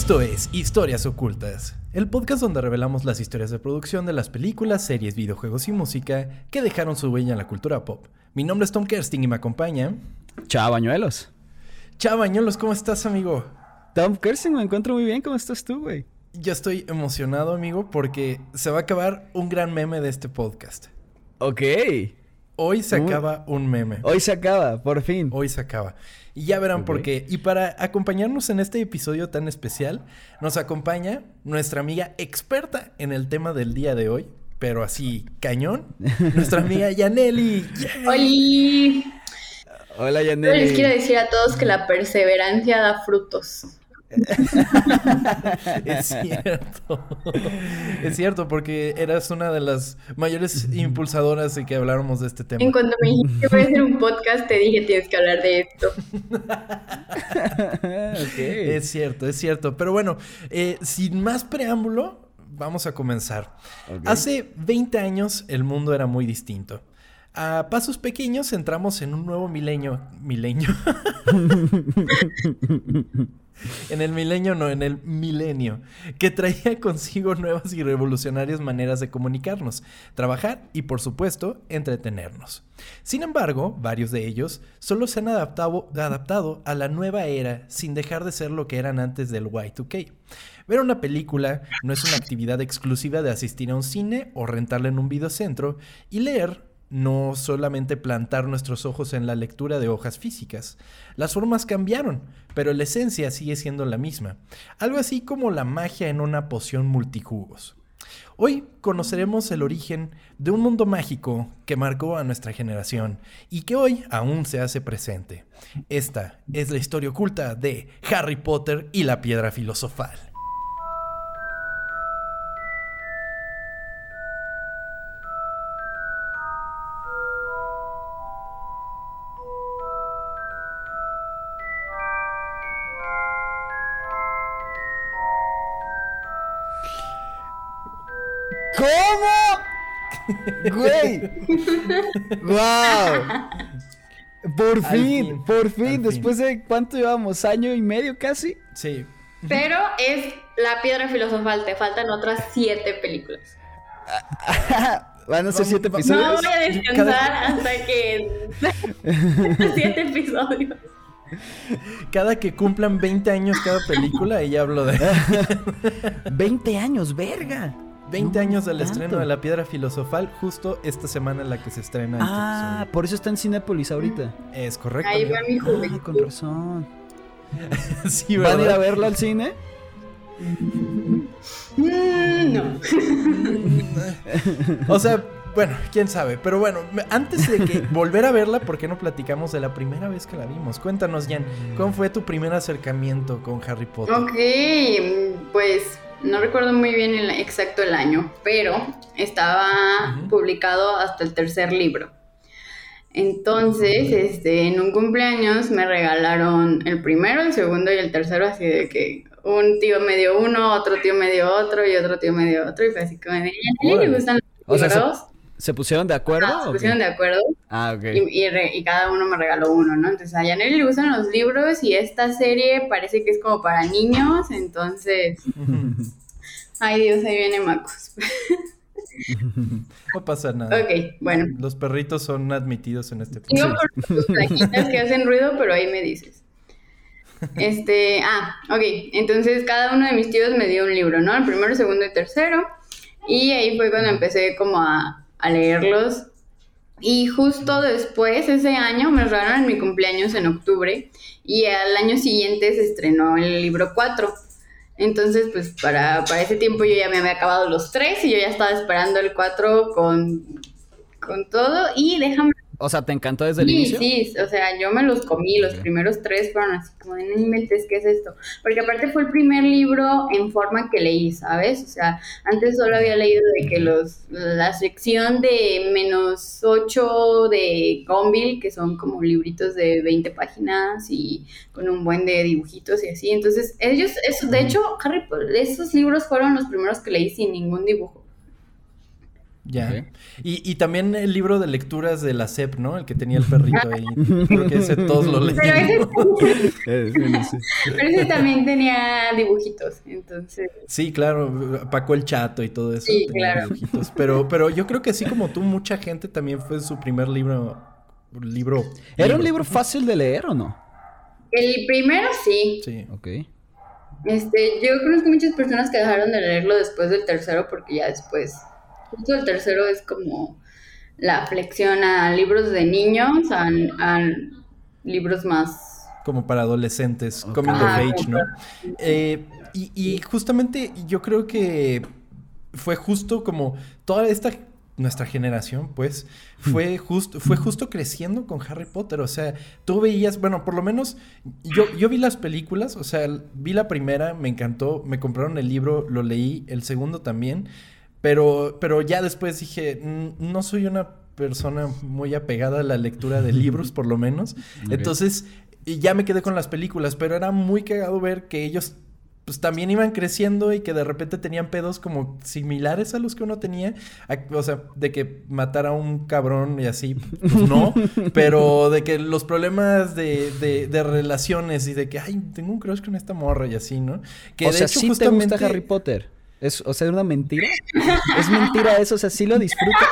Esto es Historias Ocultas, el podcast donde revelamos las historias de producción de las películas, series, videojuegos y música que dejaron su huella en la cultura pop. Mi nombre es Tom Kersting y me acompaña. Chao, Bañuelos. Chao, Bañuelos, ¿cómo estás, amigo? Tom Kersting, me encuentro muy bien. ¿Cómo estás tú, güey? Yo estoy emocionado, amigo, porque se va a acabar un gran meme de este podcast. Ok. Hoy se acaba un meme. Hoy se acaba, por fin. Hoy se acaba. Y ya verán por qué. Y para acompañarnos en este episodio tan especial, nos acompaña nuestra amiga experta en el tema del día de hoy, pero así cañón, nuestra amiga Yaneli. ¡Holi! Hola, Yaneli. Les quiero decir a todos que la perseverancia da frutos. es cierto. Es cierto, porque eras una de las mayores impulsadoras de que habláramos de este tema. En cuanto me dijiste que voy a hacer un podcast, te dije tienes que hablar de esto. Es cierto, es cierto. Pero bueno, eh, sin más preámbulo, vamos a comenzar. Hace 20 años el mundo era muy distinto. A pasos pequeños entramos en un nuevo milenio. Milenio. en el milenio, no, en el milenio, que traía consigo nuevas y revolucionarias maneras de comunicarnos, trabajar y, por supuesto, entretenernos. Sin embargo, varios de ellos solo se han adaptado, adaptado a la nueva era sin dejar de ser lo que eran antes del Y2K. Ver una película no es una actividad exclusiva de asistir a un cine o rentarla en un videocentro y leer no solamente plantar nuestros ojos en la lectura de hojas físicas. Las formas cambiaron, pero la esencia sigue siendo la misma, algo así como la magia en una poción multijugos. Hoy conoceremos el origen de un mundo mágico que marcó a nuestra generación y que hoy aún se hace presente. Esta es la historia oculta de Harry Potter y la piedra filosofal. ¡Wow! Por fin, por fin, después de cuánto llevamos, año y medio casi. Sí. Pero es la piedra filosofal, te faltan otras siete películas. ¿Van a ser siete episodios? No voy a descansar hasta que. siete episodios. Cada que cumplan 20 años cada película, ella hablo de. 20 años, verga. 20 años del estreno de La Piedra Filosofal, justo esta semana en la que se estrena. Ah, por eso está en Cinépolis ahorita. Es correcto. Ahí va mi juventud. Ah, con razón. sí, ¿Van a ir a verlo al cine? Mm, no. o sea, bueno, quién sabe. Pero bueno, antes de que volver a verla, ¿por qué no platicamos de la primera vez que la vimos? Cuéntanos, Jan, ¿cómo fue tu primer acercamiento con Harry Potter? Ok, pues no recuerdo muy bien el, exacto el año, pero estaba publicado hasta el tercer libro. Entonces, este, en un cumpleaños me regalaron el primero, el segundo y el tercero, así de que un tío me dio uno, otro tío me dio otro y otro tío me dio otro, y fue así como de, ¿a le gustan los libros? ¿Se pusieron de acuerdo? Ah, se pusieron de acuerdo. Ah, ok. Y, y, cada uno me regaló uno, ¿no? Entonces a Yaneli le gustan los libros y esta serie parece que es como para niños, entonces... Ay Dios, ahí viene Macos. No pasa nada. Ok, bueno. Los perritos son admitidos en este podcast. Tengo por plaquitas que hacen ruido, pero ahí me dices. Este, ah, ok. Entonces cada uno de mis tíos me dio un libro, ¿no? El primero, segundo y tercero. Y ahí fue cuando empecé como a, a leerlos. Y justo después, ese año, me regalaron en mi cumpleaños en octubre y al año siguiente se estrenó el libro 4. Entonces, pues para, para ese tiempo yo ya me había acabado los tres y yo ya estaba esperando el 4 con, con todo. Y déjame o sea, ¿te encantó desde el inicio? Sí, sí, o sea, yo me los comí, los primeros tres fueron así como de, no inventes, ¿qué es esto? Porque aparte fue el primer libro en forma que leí, ¿sabes? O sea, antes solo había leído de que los, la sección de menos ocho de Gonville, que son como libritos de 20 páginas y con un buen de dibujitos y así. Entonces, ellos, eso, de hecho, Harry Potter, esos libros fueron los primeros que leí sin ningún dibujo. Ya. Y, y, también el libro de lecturas de la CEP, ¿no? El que tenía el perrito ahí. Creo que ese todos lo leímos. Pero ese, también tenía dibujitos, entonces. Sí, claro. Paco el Chato y todo eso. Sí, claro. Dibujitos. Pero, pero yo creo que así como tú, mucha gente también fue su primer libro. Libro. ¿Era un libro fácil de leer o no? El primero sí. Sí. Ok. Este, yo conozco muchas personas que dejaron de leerlo después del tercero porque ya después Justo el tercero es como la flexión a libros de niños, a, libros más... Como para adolescentes, coming of age, ¿no? Eh, y, y justamente yo creo que fue justo como toda esta nuestra generación, pues, fue justo, fue justo creciendo con Harry Potter. O sea, tú veías, bueno, por lo menos yo, yo vi las películas, o sea, vi la primera, me encantó, me compraron el libro, lo leí, el segundo también. Pero, pero ya después dije, no soy una persona muy apegada a la lectura de libros, por lo menos. Entonces, ya me quedé con las películas, pero era muy cagado ver que ellos pues también iban creciendo y que de repente tenían pedos como similares a los que uno tenía. O sea, de que matar a un cabrón y así, pues no. pero de que los problemas de, de, relaciones y de que, ay, tengo un crush con esta morra y así, ¿no? Que o sea, hecho, ¿sí te gusta Harry Potter? ¿Es, o sea, una mentira? ¿Es mentira eso? O sea, ¿sí lo disfrutas?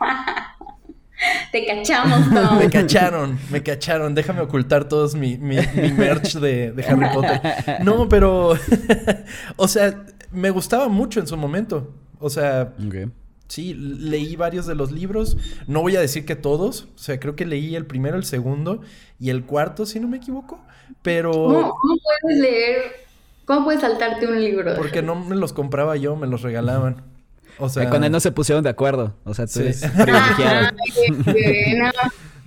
Te cachamos, Tom. Me cacharon, me cacharon. Déjame ocultar todos mi, mi, merch de, Harry Potter. No, pero... o sea, me gustaba mucho en su momento. O sea... Sí, leí varios de los libros. No voy a decir que todos. O sea, creo que leí el primero, el segundo y el cuarto, si no me equivoco. Pero... ¿Cómo, puedes leer ¿Cómo puedes saltarte un libro? Porque no me los compraba yo, me los regalaban. O sea, con él no se pusieron de acuerdo. O sea, tú eres privilegiado.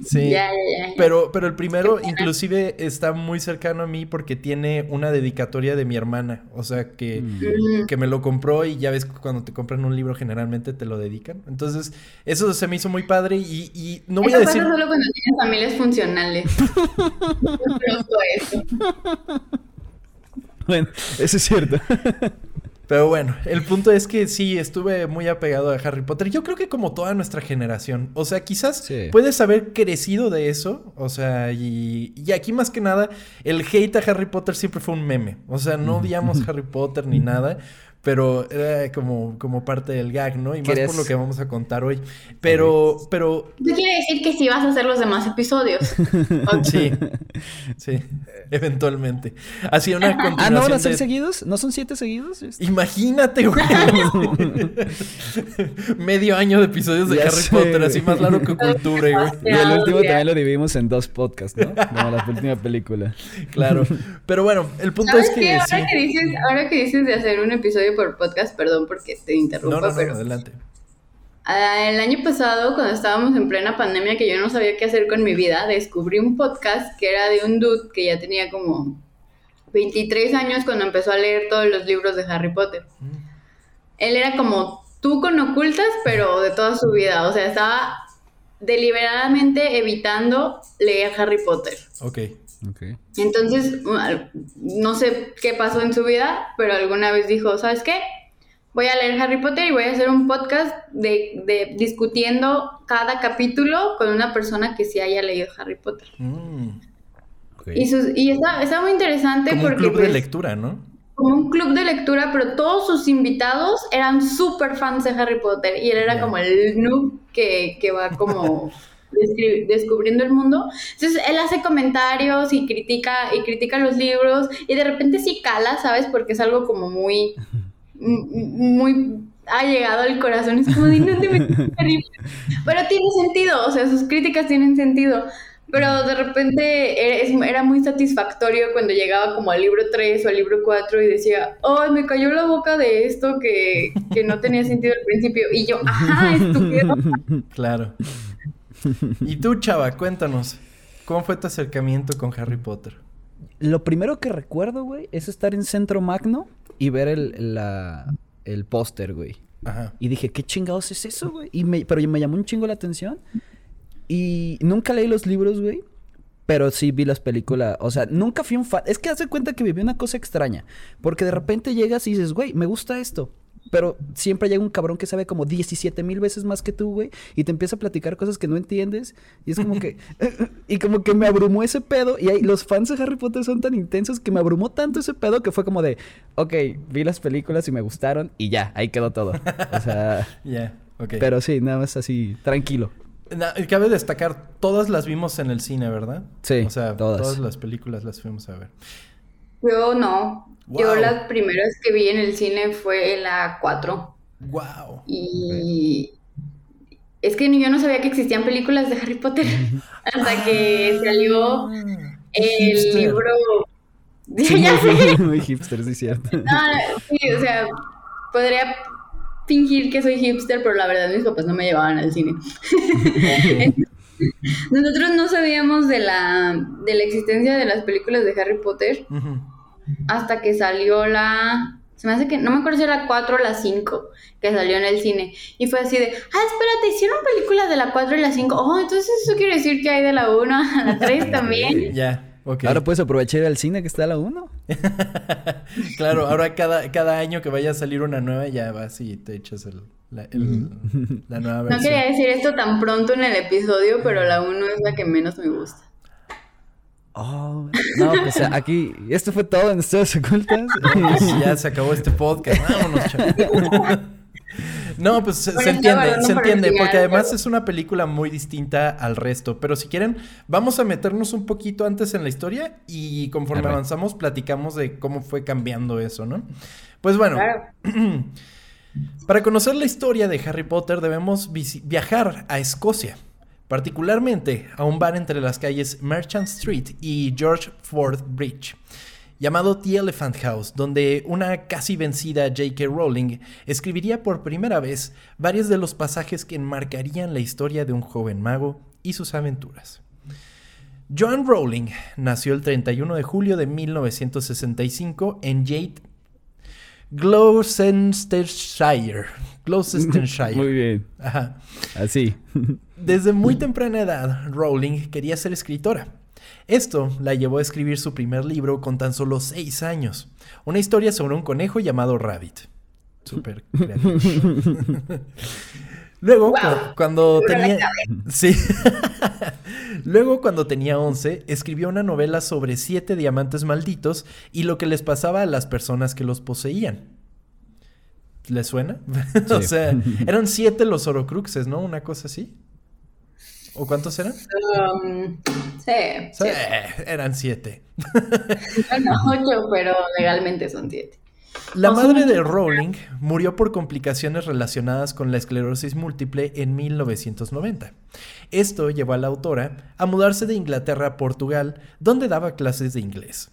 Sí, ya, ya, ya. Pero, pero el primero inclusive está muy cercano a mí porque tiene una dedicatoria de mi hermana. O sea, que, mm. que me lo compró y ya ves cuando te compran un libro generalmente te lo dedican. Entonces, eso se me hizo muy padre y, y no voy a decir... Pasa solo cuando tienes familias funcionales. eso. Bueno, eso es cierto. Pero bueno, el punto es que sí, estuve muy apegado a Harry Potter. Yo creo que como toda nuestra generación. O sea, quizás puedes haber crecido de eso. O sea, y, y, aquí más que nada, el hate a Harry Potter siempre fue un meme. O sea, no odiamos Harry Potter ni nada pero era como, como parte del gag, ¿no? Y más por lo que vamos a contar hoy. Pero, pero... ¿Tú quiere decir que sí vas a hacer los demás episodios? sí, sí, eventualmente. Así una continuación Ah, ¿no van a ser seguidos? ¿No son siete seguidos? Imagínate, güey. Medio año de episodios de Harry Potter, así más largo que cultura, güey. Y el último también lo dividimos en dos podcasts, ¿no? Como la última película. Claro. Pero bueno, el punto es que... Ahora, que dices, ahora que dices de hacer un episodio por podcast, perdón porque te interrumpo, no, no, pero... adelante. Ah, el año pasado, cuando estábamos en plena pandemia, que yo no sabía qué hacer con mi vida, descubrí un podcast que era de un dude que ya tenía como 23 años cuando empezó a leer todos los libros de Harry Potter. Mm. Él era como tú con ocultas, pero de toda su vida. O sea, estaba deliberadamente evitando leer Harry Potter. Ok. Entonces, no sé qué pasó en su vida, pero alguna vez dijo, ¿sabes qué? Voy a leer Harry Potter y voy a hacer un podcast de, discutiendo cada capítulo con una persona que sí haya leído Harry Potter. Mm. Y, está, muy interesante como porque... Un club de pues, lectura, ¿no? Como un club de lectura, pero todos sus invitados eran súper fans de Harry Potter y él era como el noob que, que va como... descubriendo el mundo. Entonces él hace comentarios y critica y critica los libros y de repente sí cala, ¿sabes? Porque es algo como muy muy ha llegado al corazón, es como no te Pero tiene sentido, o sea, sus críticas tienen sentido. Pero de repente era muy satisfactorio cuando llegaba como al libro 3 o al libro 4 y decía, oh, me cayó la boca de esto que, que no tenía sentido al principio. Y yo, ajá, estúpido. Claro. Y tú, Chava, cuéntanos, ¿cómo fue tu acercamiento con Harry Potter? Lo primero que recuerdo, güey, es estar en Centro Magno y ver el, el póster, güey. Ajá. Y dije, ¿qué chingados es eso, güey? Y me, pero me llamó un chingo la atención. Y nunca leí los libros, güey. Pero sí vi las películas. O sea, nunca fui un fan. Es que hace cuenta que viví una cosa extraña. Porque de repente llegas y dices, güey, me gusta esto. Pero siempre llega un cabrón que sabe como 17 mil veces más que tú, güey, y te empieza a platicar cosas que no entiendes, y es como que, y como que me abrumó ese pedo, y los fans de Harry Potter son tan intensos que me abrumó tanto ese pedo que fue como de, ok, vi las películas y me gustaron, y ya, ahí quedó todo. O sea, ya, ok. Pero sí, nada más así, tranquilo. cabe destacar, todas las vimos en el cine, ¿verdad? Sí, o sea, todas las películas las fuimos a ver. Yo no. Yo las primeras que vi en el cine fue en la 4. Wow. Y es que yo no sabía que existían películas de Harry Potter hasta que salió ah, el libro. Sí, muy hipster, sí, cierto. sí, o sea, podría fingir que soy hipster, pero la verdad mis papás no me llevaban al cine. Nosotros no sabíamos de la, de la existencia de las películas de Harry Potter hasta que salió la... Se me hace que, no me acuerdo si era la 4 o la 5 que salió en el cine. Y fue así de, ah, espérate, hicieron películas de la 4 y la 5. Oh, entonces eso quiere decir que hay de la 1 a la 3 también. Ya. Okay. Ahora puedes aprovechar el cine que está a la 1. claro, ahora cada, cada año que vaya a salir una nueva ya vas y te echas el, la, la nueva versión. No quería decir esto tan pronto en el episodio, pero la 1 es la que menos me gusta. Oh, no, pues aquí, esto fue todo en Estudios Ocultas. ya se acabó este podcast. Vámonos, No, pues se, entiende, se entiende, porque además es una película muy distinta al resto. Pero si quieren, vamos a meternos un poquito antes en la historia y conforme avanzamos platicamos de cómo fue cambiando eso, ¿no? Pues bueno, para conocer la historia de Harry Potter debemos viajar a Escocia particularmente a un bar entre las calles Merchant Street y George Ford Bridge, llamado The Elephant House, donde una casi vencida J.K. Rowling escribiría por primera vez varios de los pasajes que enmarcarían la historia de un joven mago y sus aventuras. Joan Rowling nació el 31 de julio de 1965 en Jade, Gloucestershire. Gloucestershire. Muy bien. Ajá. Así. Desde muy temprana edad, Rowling quería ser escritora. Esto la llevó a escribir su primer libro con tan solo seis años. Una historia sobre un conejo llamado Rabbit. Súper creativo. Luego, cuando tenía... Sí. Luego, cuando tenía 11, escribió una novela sobre siete diamantes malditos y lo que les pasaba a las personas que los poseían. ¿Les suena? o sea, eran siete los orocruxes, ¿no? Una cosa así. ¿O cuántos eran? Um, sí, Eran siete. Bueno, ocho, pero legalmente son siete. La madre de Rowling murió por complicaciones relacionadas con la esclerosis múltiple en 1990. Esto llevó a la autora a mudarse de Inglaterra a Portugal, donde daba clases de inglés.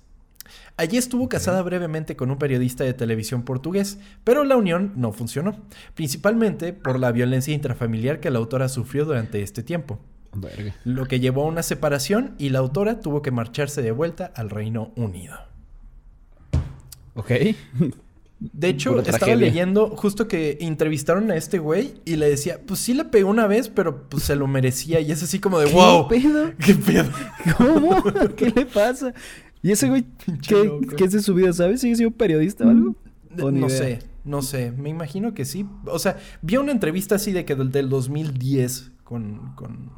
Allí estuvo casada brevemente con un periodista de televisión portugués, pero la unión no funcionó, principalmente por la violencia intrafamiliar que la autora sufrió durante este tiempo. Lo que llevó a una separación y la autora tuvo que marcharse de vuelta al Reino Unido. Ok. De hecho, estaba leyendo justo que entrevistaron a este güey y le decía, pues sí le pegó una vez, pero pues se lo merecía. Y es así como de, wow. ¿Qué pedo? ¿Qué pedo? ¿Cómo? ¿Qué le pasa? ¿Y ese güey qué, qué, es de su vida? ¿Sabes si sido periodista o algo? no sé, no sé. Me imagino que sí. O sea, vi una entrevista así de que del, del 2010 con, con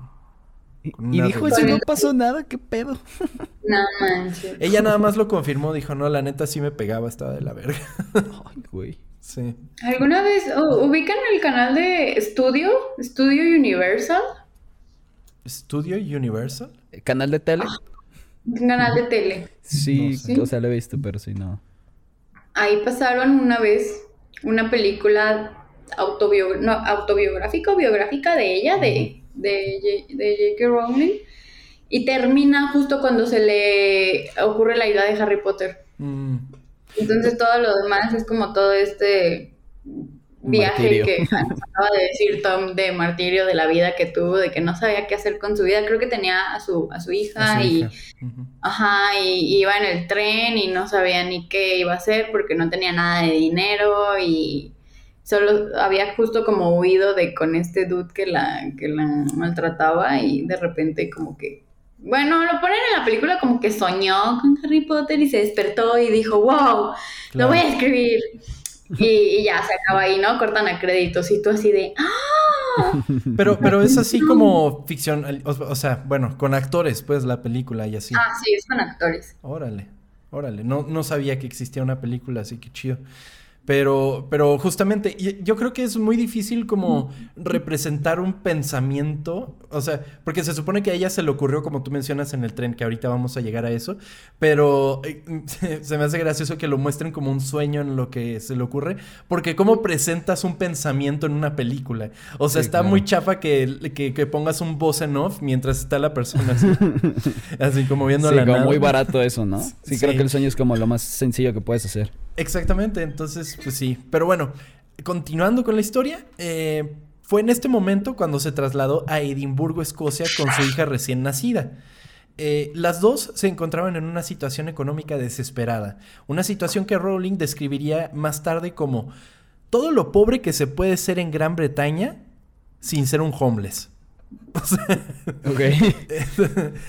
y, dijo, eso no pasó nada, ¿qué pedo? No manches. Ella nada más lo confirmó, dijo, no, la neta sí me pegaba, estaba de la verga. Ay, güey. Sí. ¿Alguna vez ubican el canal de Studio? Studio Universal. ¿Studio Universal? ¿Canal de tele? Un canal de tele. Sí, o sea, lo he visto, pero sí, no. Ahí pasaron una vez una película autobiográfica o biográfica de ella, de de, de J.K. Rowling y termina justo cuando se le ocurre la idea de Harry Potter. Mm. Entonces todo lo demás es como todo este viaje que acaba de decir Tom de martirio de la vida que tuvo, de que no sabía qué hacer con su vida. Creo que tenía a su, a su hija y ajá, y iba en el tren y no sabía ni qué iba a hacer porque no tenía nada de dinero y solo había justo como huido de con este dude que la, que la maltrataba y de repente como que, bueno, lo ponen en la película como que soñó con Harry Potter y se despertó y dijo, wow, lo voy a escribir. Y, ya se acaba ahí, ¿no? Cortan a créditos y tú así de ¡Ah! Pero, pero es así como ficción, o, sea, bueno, con actores, pues, la película y así. Ah, sí, es con actores. Órale, órale. No, no sabía que existía una película, así que chido. Pero, pero justamente, yo creo que es muy difícil como representar un pensamiento, o sea, porque se supone que a ella se le ocurrió, como tú mencionas en el tren, que ahorita vamos a llegar a eso, pero eh, se me hace gracioso que lo muestren como un sueño en lo que se le ocurre, porque cómo presentas un pensamiento en una película. O sea, está muy chafa que, que, pongas un voz en off mientras está la persona así, como viendo sí, la como muy barato eso, ¿no? sí, creo que el sueño es como lo más sencillo que puedes hacer. Exactamente, entonces, pues sí. Pero bueno, continuando con la historia, eh, fue en este momento cuando se trasladó a Edimburgo, Escocia, con su hija recién nacida. Eh, las dos se encontraban en una situación económica desesperada, una situación que Rowling describiría más tarde como todo lo pobre que se puede ser en Gran Bretaña sin ser un homeless. O sea,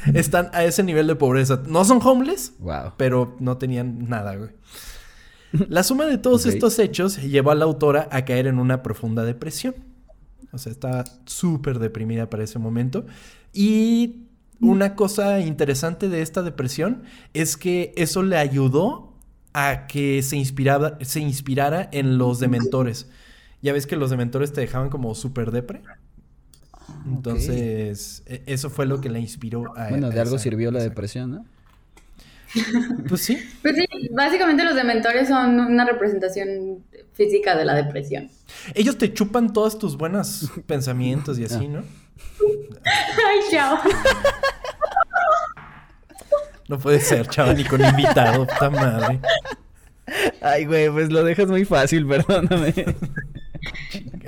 están a ese nivel de pobreza. No son homeless, pero no tenían nada, güey. La suma de todos estos hechos llevó a la autora a caer en una profunda depresión. O sea, estaba súper deprimida para ese momento. Y una cosa interesante de esta depresión es que eso le ayudó a que se, inspiraba, se inspirara en los dementores. Ya ves que los dementores te dejaban como súper depre. Entonces, e, eso fue lo que la inspiró a... Bueno, de algo sirvió la depresión, ¿no? Pues sí. Pues sí, básicamente los dementores son una representación física de la depresión. Ellos te chupan todos tus buenos pensamientos y así, ¿no? Ay, chao. No puede ser, chao, ni con invitado, puta madre. Ay, güey, pues lo dejas muy fácil, perdóname.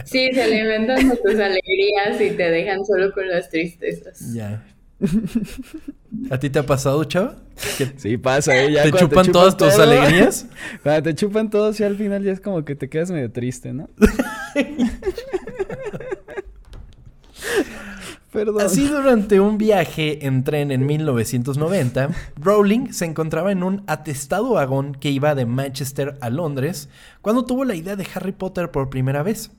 Sí, se alimentan de tus alegrías y te dejan solo con las tristezas. Ya, ¿A ti te ha pasado, chava? Sí, pasa, ¿eh? ¿Te, chupan todas tus alegrías? Cuando te chupan todos y al final ya es como que te quedas medio triste, ¿no? Perdón. Así durante un viaje en tren en 1990, Rowling se encontraba en un atestado vagón que iba de Manchester a Londres cuando tuvo la idea de Harry Potter por primera vez.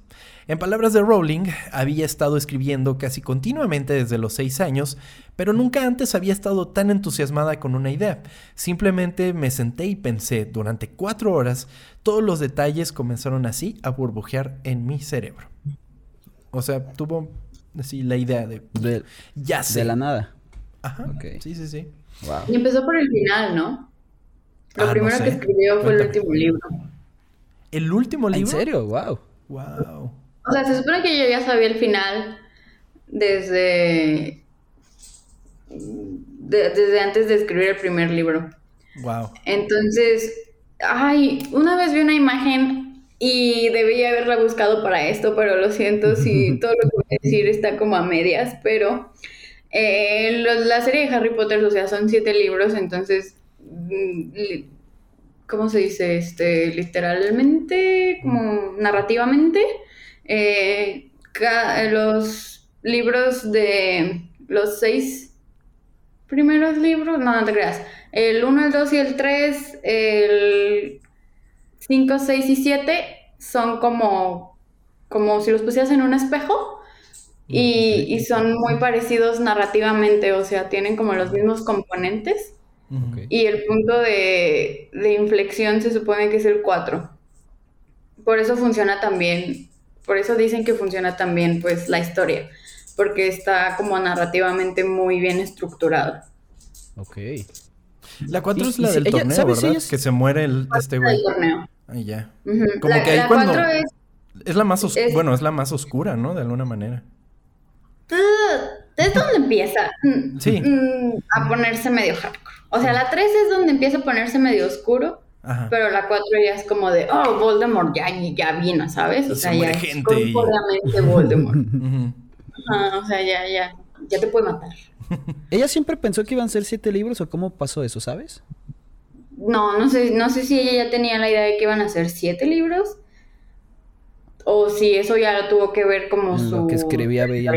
En palabras de Rowling, había estado escribiendo casi continuamente desde los seis años, pero nunca antes había estado tan entusiasmada con una idea. Simplemente me senté y pensé durante cuatro horas, todos los detalles comenzaron así a burbujear en mi cerebro. O sea, tuvo así la idea de... ya sé. De la nada. Ajá. Sí, sí, sí. Y empezó por el final, ¿no? Lo ah, primero que escribió fue el último libro. ¿El último libro? ¿En serio? Wow. Wow. O sea, se supone que yo ya sabía el final desde. desde antes de escribir el primer libro. Wow. Entonces, ay, una vez vi una imagen y debía haberla buscado para esto, pero lo siento si todo lo que voy a decir está como a medias, pero eh, la serie de Harry Potter, o sea, son siete libros, entonces, mm, ¿cómo se dice? Este, literalmente, como narrativamente, eh, los libros de los seis primeros libros, no, no te creas, el 1, el 2 y el 3, el 5, 6 y 7 son como, como si los pusieras en un espejo y, y, son muy parecidos narrativamente, o sea, tienen como los mismos componentes. Y el punto de, de inflexión se supone que es el 4. Por eso funciona también por eso dicen que funciona también pues la historia, porque está como narrativamente muy bien estructurado. Ok. La 4 es la del torneo, ¿verdad? Que se muere el, este güey. Ahí ya. Como que ahí cuando... Es... es... la más oscura, bueno, es la más oscura, ¿no? De alguna manera. Es donde empieza sí. Mm, a ponerse medio hardcore. O sea, la 3 es donde empieza a ponerse medio oscuro. Pero la 4 ya es como de, oh, Voldemort ya, ya vino, ¿sabes? O sea, ya es completamente Voldemort. o sea, ya, ya, ya te puede matar. ¿Ella siempre pensó que iban a ser siete libros o cómo pasó eso, sabes? No, no sé, no sé si ella ya tenía la idea de que iban a ser siete libros o si eso ya lo tuvo que ver como su... Lo que escribía Bella.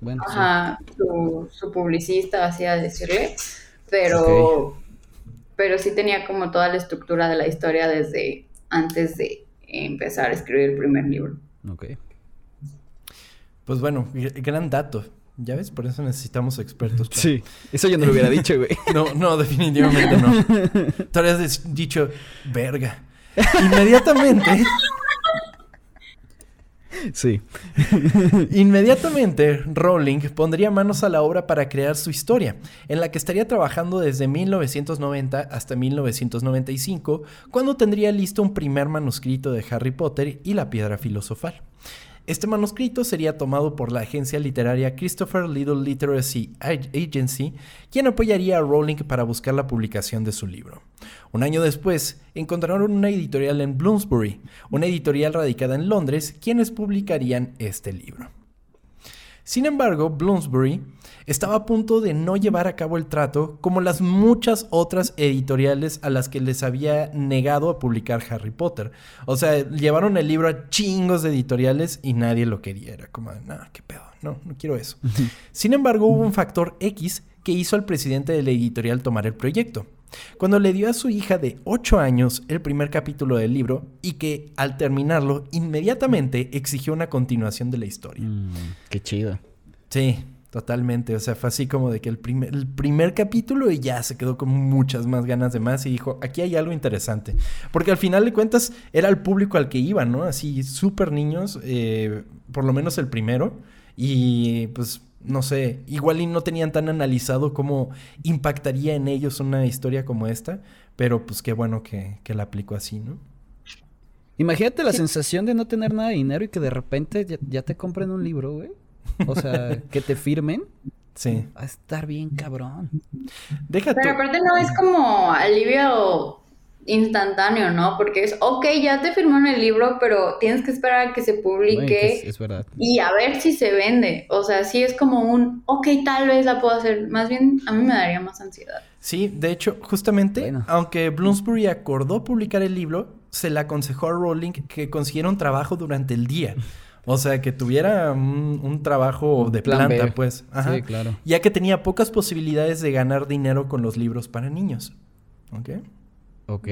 Bueno, Ajá, su, su, publicista hacía decirle, pero pero sí tenía como toda la estructura de la historia desde antes de empezar a escribir el primer libro. Ok. Pues bueno, gran dato. Ya ves, por eso necesitamos expertos. Sí, eso yo no lo hubiera dicho, güey. No, no, definitivamente no. Tú habrías dicho, verga. Inmediatamente. Sí. Inmediatamente, Rowling pondría manos a la obra para crear su historia, en la que estaría trabajando desde 1990 hasta 1995, cuando tendría listo un primer manuscrito de Harry Potter y la piedra filosofal. Este manuscrito sería tomado por la agencia literaria Christopher Little Literacy Agency, quien apoyaría a Rowling para buscar la publicación de su libro. Un año después, encontraron una editorial en Bloomsbury, una editorial radicada en Londres, quienes publicarían este libro. Sin embargo, Bloomsbury estaba a punto de no llevar a cabo el trato como las muchas otras editoriales a las que les había negado a publicar Harry Potter. O sea, llevaron el libro a chingos de editoriales y nadie lo quería. Era como, no, qué pedo, no, no quiero eso. Sin embargo, hubo un factor X que hizo al presidente de la editorial tomar el proyecto. Cuando le dio a su hija de 8 años el primer capítulo del libro y que al terminarlo inmediatamente exigió una continuación de la historia. Mm, qué chido. Sí, totalmente. O sea, fue así como de que el primer, el primer capítulo y ya se quedó con muchas más ganas de más y dijo, aquí hay algo interesante. Porque al final de cuentas era el público al que iban, ¿no? Así súper niños, eh, por lo menos el primero. Y pues no sé, igual y no tenían tan analizado cómo impactaría en ellos una historia como esta, pero pues qué bueno que, la aplicó así, ¿no? Imagínate la sensación de no tener nada de dinero y que de repente ya, te compren un libro, güey. O sea, que te firmen. Sí. Va a estar bien cabrón. Déjate. Pero aparte no es como alivio instantáneo, ¿no? Porque es, ok, ya te firmó en el libro, pero tienes que esperar a que se publique. es, verdad. Y a ver si se vende. O sea, sí es como un, ok, tal vez la puedo hacer. Más bien, a mí me daría más ansiedad. Sí, de hecho, justamente, aunque Bloomsbury acordó publicar el libro, se le aconsejó a Rowling que consiguiera un trabajo durante el día. O sea, que tuviera un, trabajo de planta, pues. Sí, claro. Ya que tenía pocas posibilidades de ganar dinero con los libros para niños. ¿Ok? Ok.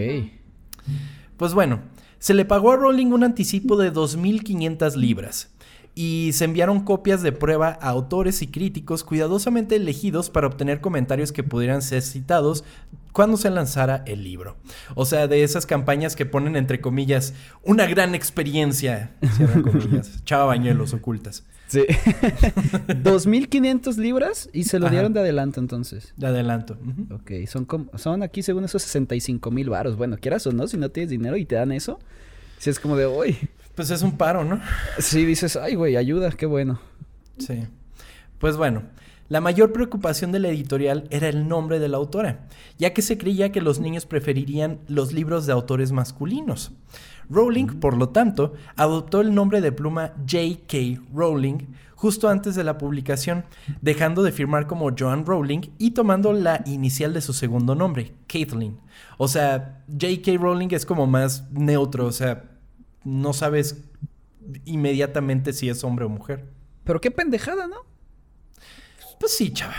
Pues bueno, se le pagó a Rowling un anticipo de 2.500 libras y se enviaron copias de prueba a autores y críticos cuidadosamente elegidos para obtener comentarios que pudieran ser citados cuando se lanzara el libro. O sea, de esas campañas que ponen entre comillas una gran experiencia, cierran comillas, chava bañuelos ocultas. Sí. 2.500 libras y se lo dieron de adelanto entonces. De adelanto. Ok, son, como, son aquí según esos 65 mil varos. Bueno, quieras o no, si no tienes dinero y te dan eso, si es como de, hoy. Pues es un paro, ¿no? Sí, dices, ay, güey, ayuda, qué bueno. Sí. Pues bueno, la mayor preocupación de la editorial era el nombre de la autora, ya que se creía que los niños preferirían los libros de autores masculinos. Rowling, por lo tanto, adoptó el nombre de pluma J.K. Rowling justo antes de la publicación, dejando de firmar como Joan Rowling y tomando la inicial de su segundo nombre, Kathleen. O sea, J.K. Rowling es como más neutro, o sea, no sabes inmediatamente si es hombre o mujer. Pero qué pendejada, ¿no? Pues sí, chava.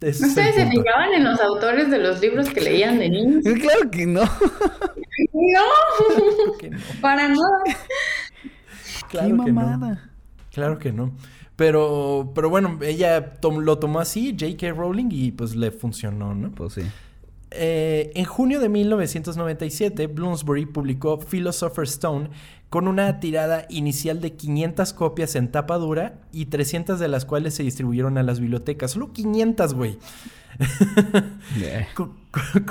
¿Ustedes se fijaban en los autores de los libros que leían de niños? Claro que no. No, para nada. Claro Qué mamada. Claro que no. Pero, pero bueno, ella lo tomó así, J.K. Rowling, y pues le funcionó, ¿no? Pues sí. Eh, en junio de 1997, Bloomsbury publicó Philosopher's Stone con una tirada inicial de 500 copias en tapa dura y 300 de las cuales se distribuyeron a las bibliotecas. Solo 500, güey.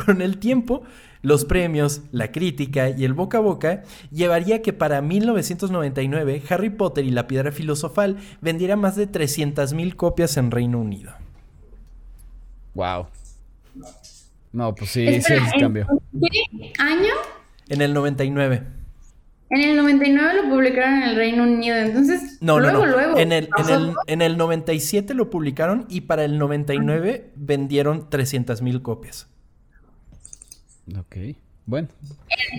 con, el tiempo, los premios, la crítica y el boca a boca llevaría que para 1999 Harry Potter y la piedra filosofal vendiera más de 300.000 copias en Reino Unido. Wow. No, pues sí, sí es cambio. ¿Qué año? En el 99. En el 99 lo publicaron en el Reino Unido, entonces no, luego, luego. En el, en, el, en el 97 lo publicaron y para el 99 vendieron 300 mil copias. Ok, bueno.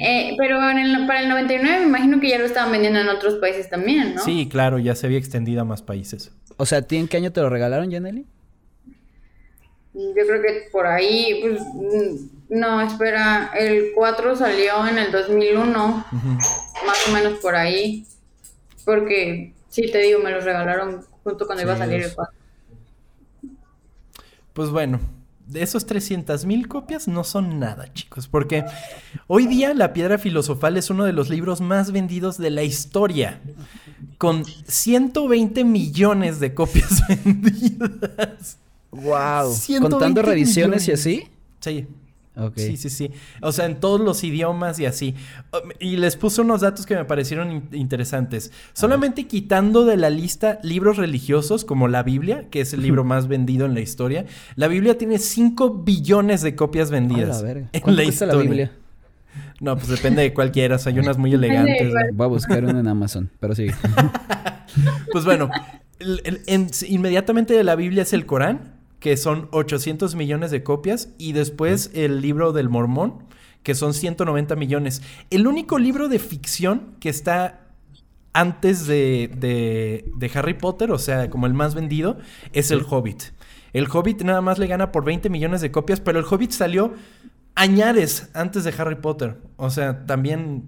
Eh, pero para el 99 me imagino que ya lo estaban vendiendo en otros países también, ¿no? Sí, claro, ya se había extendido a más países. O sea, ¿en qué año te lo regalaron, Janely? Yo creo que por ahí, pues, mm, no, espera, el 4 salió en el 2001. más o menos por ahí. Porque, sí, te digo, me los regalaron justo cuando iba a salir el cuadro. Pues bueno, de esos 300 mil copias no son nada, chicos, porque hoy día La Piedra Filosofal es uno de los libros más vendidos de la historia, con 120 millones de copias vendidas. ¡Wow! ¿Contando revisiones y así? Sí. Sí, sí, sí. O sea, en todos los idiomas y así. Y les puse unos datos que me parecieron interesantes. Solamente quitando de la lista libros religiosos como la Biblia, que es el libro más vendido en la historia, la Biblia tiene 5 billones de copias vendidas. en la historia. la Biblia? No, pues depende de cualquiera. Hay unas muy elegantes. Voy a buscar una en Amazon, pero sí. pues bueno, inmediatamente de la Biblia es el Corán que son 800 millones de copias, y después el libro del Mormón, que son 190 millones. El único libro de ficción que está antes de, de, Harry Potter, o sea, como el más vendido, es El Hobbit. El Hobbit nada más le gana por 20 millones de copias, pero el Hobbit salió añares antes de Harry Potter. O sea, también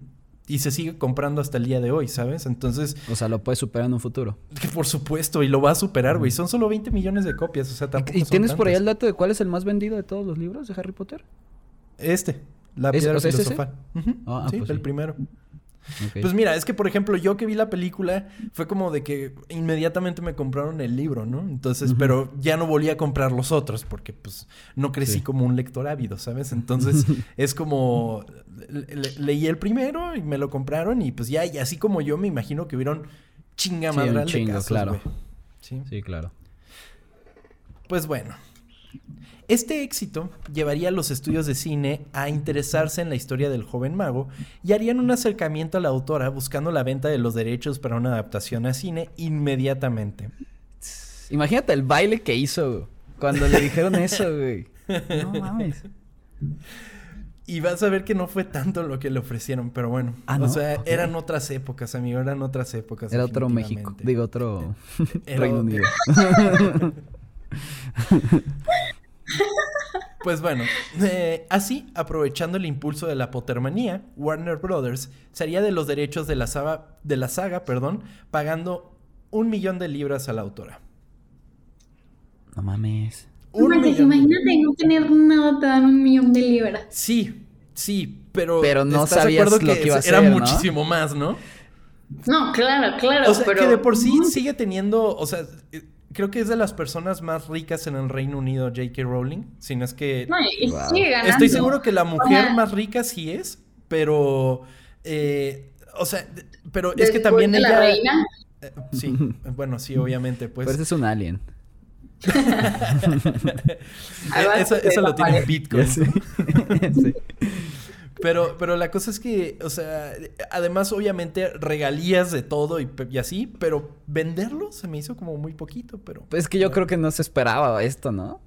y se sigue comprando hasta el día de hoy, ¿sabes? Entonces... O sea, lo puede superar en un futuro. Por supuesto, y lo va a superar, güey. Son solo 20 millones de copias, o sea, tampoco ¿Y, tienes por ahí el dato de cuál es el más vendido de todos los libros de Harry Potter? Este, La Piedra Filosofal. Ah, sí, pues el primero. Pues mira, es que por ejemplo, yo que vi la película, fue como de que inmediatamente me compraron el libro, ¿no? Entonces, pero ya no volví a comprar los otros porque pues no crecí como un lector ávido, ¿sabes? Entonces, es como leí el primero y me lo compraron y pues ya, y así como yo me imagino que hubieron chinga sí, claro. ¿Sí? sí, claro. Pues bueno, este éxito llevaría a los estudios de cine a interesarse en la historia del joven mago y harían un acercamiento a la autora buscando la venta de los derechos para una adaptación a cine inmediatamente. Imagínate el baile que hizo cuando le dijeron eso, güey. No mames. Y vas a ver que no fue tanto lo que le ofrecieron, pero bueno. Ah, o sea, eran otras épocas, amigo, eran otras épocas. Era otro México, digo, otro Reino Unido. Pues bueno, eh, así, aprovechando el impulso de la Pottermanía, Warner Brothers sería de los derechos de la saga, de la saga perdón, pagando un millón de libras a la autora. No mames. Un imagínate no tener nada, te dan un millón de libras. Sí, sí, pero. Pero no sabías lo que, iba a ser, Era muchísimo más, ¿no? No, claro, claro. O sea, que de por sí sigue teniendo. O sea, creo que es de las personas más ricas en el Reino Unido, J.K. Rowling. Si no es que. No, y sigue ganando. Estoy seguro que la mujer más rica sí es, pero. Eh, o sea, pero es que también ella. La reina? Eh, sí, bueno, sí, obviamente. Pues, pues es un alien. eso, eso lo tiene Bitcoin. sí. Pero, pero la cosa es que, o sea, además, obviamente, regalías de todo y, así, pero venderlo se me hizo como muy poquito, pero. Pues es que yo creo que no se esperaba esto, ¿no?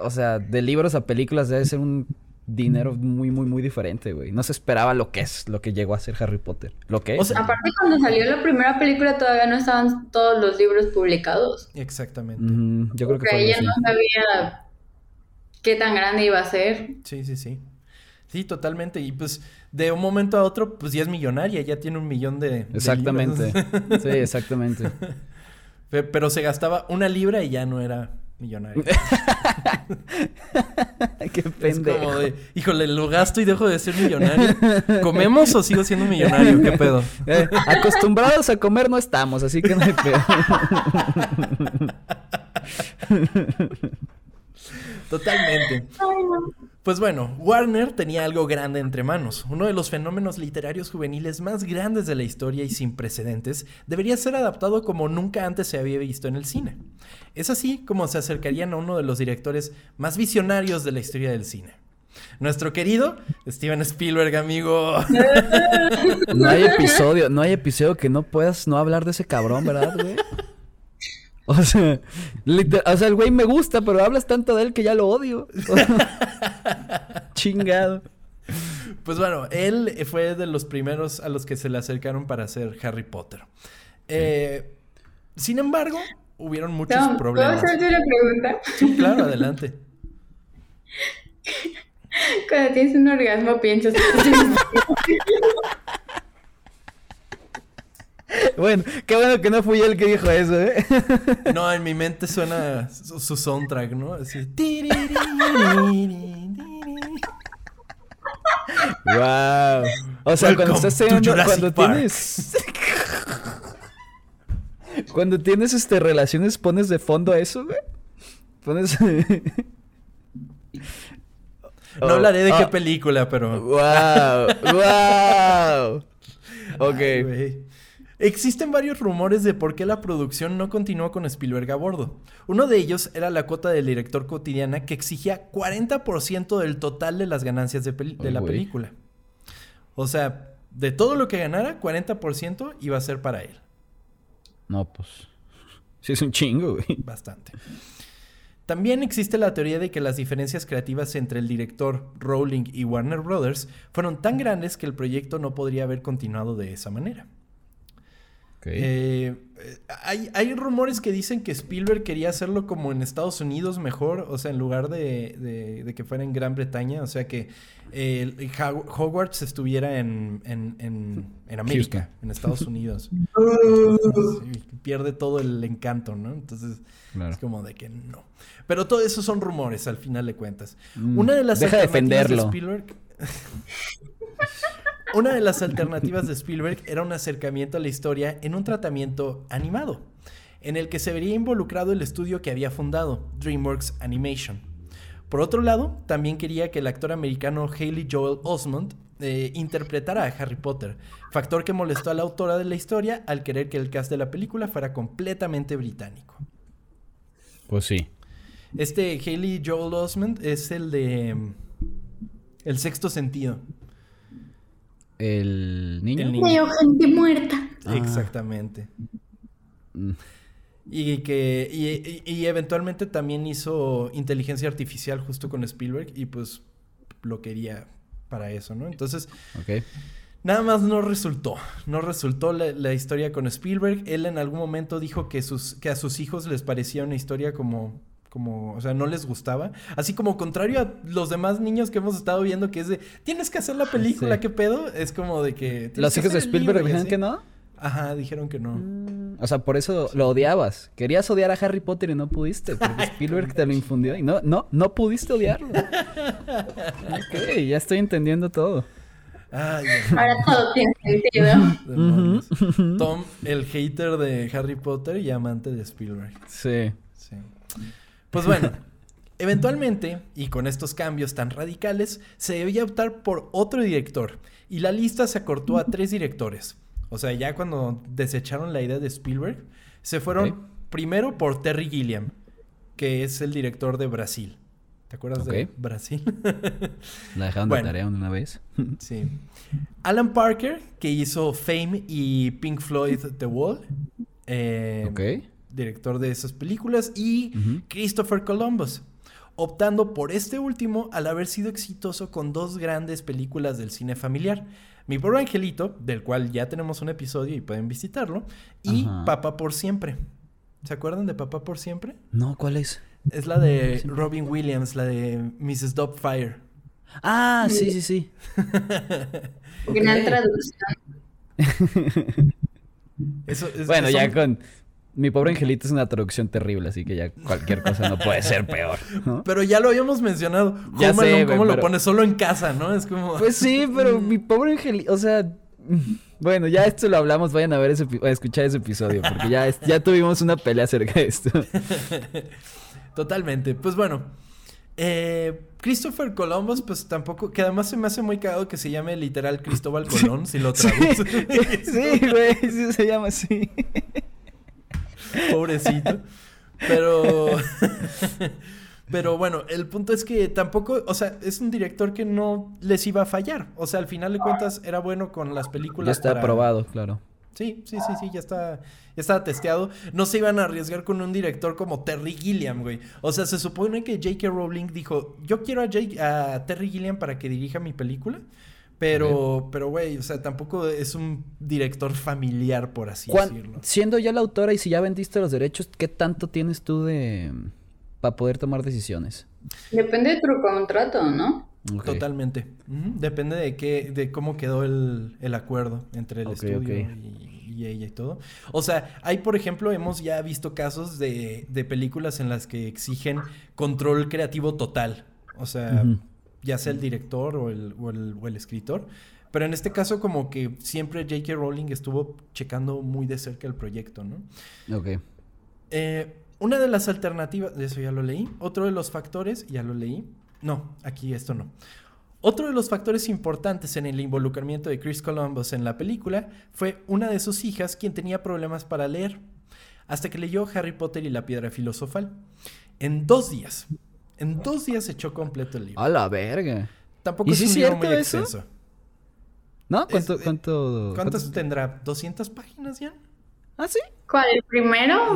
O sea, de libros a películas debe ser un dinero muy, muy, muy diferente, güey. No se esperaba lo que es, lo que llegó a ser Harry Potter. Lo que es. aparte, cuando salió la primera película todavía no estaban todos los libros publicados. Exactamente. yo creo que Porque ella no sabía qué tan grande iba a ser. Sí, sí, sí. Sí, totalmente. Y pues de un momento a otro, pues ya es millonaria, ya tiene un millón de. Exactamente. sí, exactamente. Pero se gastaba una libra y ya no era millonaria. Qué pendejo. Es como de, híjole, lo gasto y dejo de ser millonario. ¿Comemos o sigo siendo millonario? ¿Qué pedo? Eh, acostumbrados a comer no estamos, así que no hay pedo. Totalmente. Pues bueno, Warner tenía algo grande entre manos. Uno de los fenómenos literarios juveniles más grandes de la historia y sin precedentes debería ser adaptado como nunca antes se había visto en el cine. Es así como se acercarían a uno de los directores más visionarios de la historia del cine. Nuestro querido Steven Spielberg, amigo. No hay episodio, no hay episodio que no puedas no hablar de ese cabrón, ¿verdad, güey? O sea, o sea, el güey me gusta, pero hablas tanto de él que ya lo odio. Chingado. Pues bueno, él fue de los primeros a los que se le acercaron para hacer Harry Potter. Eh, sin embargo, hubieron muchos problemas. ¿Puedo hacerte una pregunta? Sí, claro, adelante. Cuando tienes un orgasmo piensas... Bueno, qué bueno que no fui yo el que dijo eso, ¿eh? No, en mi mente suena su, soundtrack, ¿no? Así. wow. O sea, cuando estás teniendo, cuando tienes cuando tienes este relaciones pones de fondo a eso, güey. Pones No hablaré de qué oh. película, pero wow. Wow. Ok. Existen varios rumores de por qué la producción no continuó con Spielberg a bordo. Uno de ellos era la cuota del director cotidiana que exigía 40% del total de las ganancias de, la película. O sea, de todo lo que ganara, 40% iba a ser para él. No, pues. Sí, es un chingo, güey. Bastante. También existe la teoría de que las diferencias creativas entre el director Rowling y Warner Brothers fueron tan grandes que el proyecto no podría haber continuado de esa manera. Eh, hay, hay, rumores que dicen que Spielberg quería hacerlo como en Estados Unidos mejor, o sea, en lugar de, de, que fuera en Gran Bretaña, o sea, que eh, Hogwarts estuviera en, en, en, América, en Estados Unidos. pierde todo el encanto, ¿no? Entonces, es como de que no. Pero todo eso son rumores, al final de cuentas. Mm, Una de las Deja defenderlo. de Spielberg... Una de las alternativas de Spielberg era un acercamiento a la historia en un tratamiento animado, en el que se vería involucrado el estudio que había fundado, DreamWorks Animation. Por otro lado, también quería que el actor americano Haley Joel Osmond eh, interpretara a Harry Potter, factor que molestó a la autora de la historia al querer que el cast de la película fuera completamente británico. Pues sí. Este Haley Joel Osmond es el de mm, El sexto sentido. El niño. El niño. gente muerta. Ah. Exactamente. Mm. Y que. Y, eventualmente también hizo inteligencia artificial justo con Spielberg. Y pues lo quería para eso, ¿no? Entonces. Ok. Nada más no resultó. No resultó la, la, historia con Spielberg. Él en algún momento dijo que, sus, que a sus hijos les parecía una historia como como, o sea, no les gustaba. Así como contrario a los demás niños que hemos estado viendo que es de, tienes que hacer la película, ¿qué pedo? Es como de que... ¿Los hijos de Spielberg dijeron que no? Ajá, dijeron que no. Mm, o sea, por eso lo odiabas. Querías odiar a Harry Potter y no pudiste, porque Spielberg te lo infundió y no, no, no pudiste odiarlo. ok, ya estoy entendiendo todo. Ahora todo tiene sentido. Tom, el hater de Harry Potter y amante de Spielberg. Sí. Sí. Pues bueno, eventualmente, y con estos cambios tan radicales, se debía optar por otro director, y la lista se acortó a tres directores. O sea, ya cuando desecharon la idea de Spielberg, se fueron primero por Terry Gilliam, que es el director de Brasil. ¿Te acuerdas de Brasil? la dejaron de tarea una vez. sí. Alan Parker, que hizo Fame y Pink Floyd The Wall. Eh, ok director de esas películas, y Christopher Columbus, optando por este último al haber sido exitoso con dos grandes películas del cine familiar. Mi pobre angelito, del cual ya tenemos un episodio y pueden visitarlo, y Papá por siempre. ¿Se acuerdan de Papá por siempre? No, ¿cuál es? Es la de Robin Williams, la de Mrs. Fire Ah, sí, sí, sí. Gran traducción. bueno, ya con mi pobre angelito es una traducción terrible, así que ya cualquier cosa no puede ser peor. Pero ya lo habíamos mencionado. Ya sé, ¿Cómo lo pones solo en casa, no? Es como. Pues sí, pero mi pobre angelito. O sea. Bueno, ya esto lo hablamos. Vayan a ver ese, a escuchar ese episodio, porque ya, ya tuvimos una pelea acerca de esto. Totalmente. Pues bueno. Eh, Christopher Columbus, pues tampoco, que además se me hace muy cagado que se llame literal Cristóbal Colón, si lo traduces. Sí, güey, sí se llama así. Pobrecito. Pero. Pero bueno, el punto es que tampoco, o sea, es un director que no les iba a fallar. O sea, al final de cuentas era bueno con las películas. Ya está aprobado, claro. Sí, sí, sí, sí, ya está, ya está testeado. No se iban a arriesgar con un director como Terry Gilliam, güey. O sea, se supone que J.K. Rowling dijo, yo quiero a, a Terry Gilliam para que dirija mi película. Pero, pero, güey, o sea, tampoco es un director familiar, por así decirlo. Siendo ya la autora y si ya vendiste los derechos, ¿qué tanto tienes tú de para poder tomar decisiones? Depende de tu contrato, ¿no? Totalmente. Depende de qué, de cómo quedó el, acuerdo entre el estudio y, y, ella y todo. O sea, hay, por ejemplo, hemos ya visto casos de, de películas en las que exigen control creativo total. O sea, ya sea el director o el, o el, o el escritor. Pero en este caso como que siempre J.K. Rowling estuvo checando muy de cerca el proyecto, ¿no? Ok. Eh, una de las alternativas, de eso ya lo leí. Otro de los factores, ya lo leí. No, aquí esto no. Otro de los factores importantes en el involucramiento de Chris Columbus en la película fue una de sus hijas quien tenía problemas para leer, hasta que leyó Harry Potter y la piedra filosofal. En dos días. En dos días se echó completo el libro. A la verga. Tampoco ¿Y es sí un libro muy cierto eso? extenso. ¿No? ¿Cuánto, Es- cuánto, ¿Cuántas cuántos- tendrá? ¿200 páginas ya? Ah, sí. ¿Cuál? ¿El primero?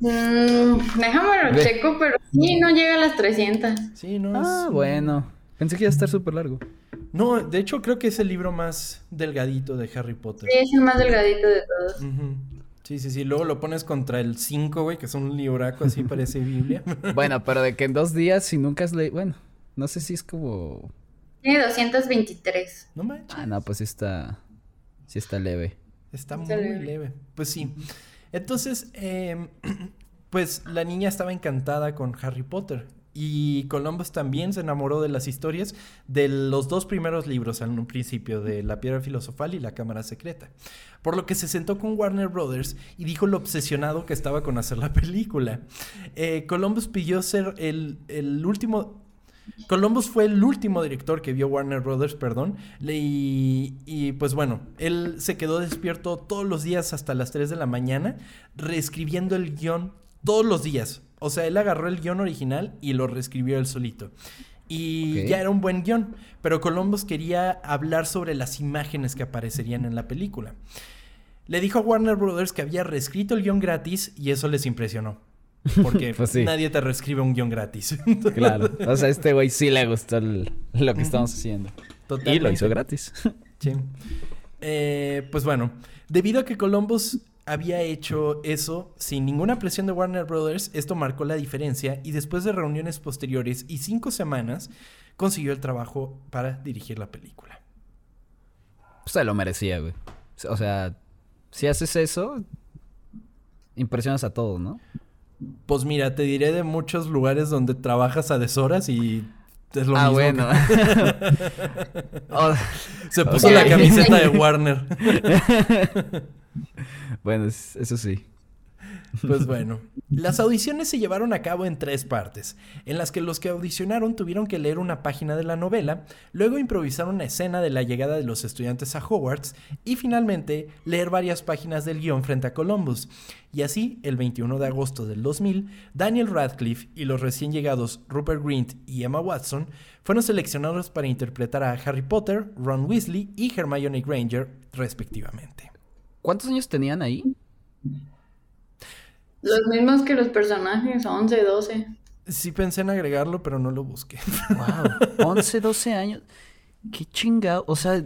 Mm, déjame lo Ve. checo, pero sí, no llega a las 300. Sí, no Ah, es- bueno. Pensé que iba a estar súper largo. No, de hecho creo que es el libro más delgadito de Harry Potter. Sí, es el más delgadito de todos. Ujú. Sí, sí, sí. Luego lo pones contra el 5, güey, que es un libraco así, parece Biblia. Bueno, pero de que en dos días, si nunca has leído. Bueno, no sé si es como. Tiene 223. No manches. Ah, no, pues sí está. Sí está leve. Está muy leve. leve. Pues sí. Entonces, em, pues la niña estaba encantada con Harry Potter. Y Columbus también se enamoró de las historias de los dos primeros libros en un principio, de La Piedra Filosofal y La Cámara Secreta. Por lo que se sentó con Warner Brothers y dijo lo obsesionado que estaba con hacer la película. Eh, Columbus pidió ser el, el último Columbus fue el último director que vio Warner Brothers, perdón. Y, y, pues bueno, él se quedó despierto todos los días hasta las 3 de la mañana, reescribiendo el guion todos los días. O sea, él agarró el guion original y lo reescribió él solito. Y ya era un buen guion, pero Columbus quería hablar sobre las imágenes que aparecerían en la película. Le dijo a Warner Brothers que había reescrito el guion gratis y eso les impresionó. Porque Pues sí. nadie te reescribe un guion gratis. Claro. O sea, a este güey sí le gustó el- lo que estamos haciendo. Y lo hizo gratis. Sí. Eh, pues bueno, debido a que Columbus había hecho eso sin ninguna presión de Warner Brothers, esto marcó la diferencia y después de reuniones posteriores y cinco semanas, consiguió el trabajo para dirigir la película. Pues se lo merecía, güey. O sea, si haces eso, impresionas a todos, ¿no? Pues mira, te diré de muchos lugares donde trabajas a deshoras y es lo ah, mismo. bueno. que- Oh, Se puso la camiseta de Warner. bueno, es- eso sí. Pues bueno, las audiciones se llevaron a cabo en tres partes, en las que los que audicionaron tuvieron que leer una página de la novela, luego improvisar una escena de la llegada de los estudiantes a Hogwarts y finalmente leer varias páginas del guion frente a Columbus. Y así, el 21 de agosto del 2000, Daniel Radcliffe y los recién llegados Rupert Grint y Emma Watson fueron seleccionados para interpretar a Harry Potter, Ron Weasley y Hermione Granger, respectivamente. ¿Cuántos años tenían ahí? Los mismos que los personajes, 11, 12. Sí pensé en agregarlo, pero no lo busqué. Wow, 11, 12 años. Qué chingado. O sea,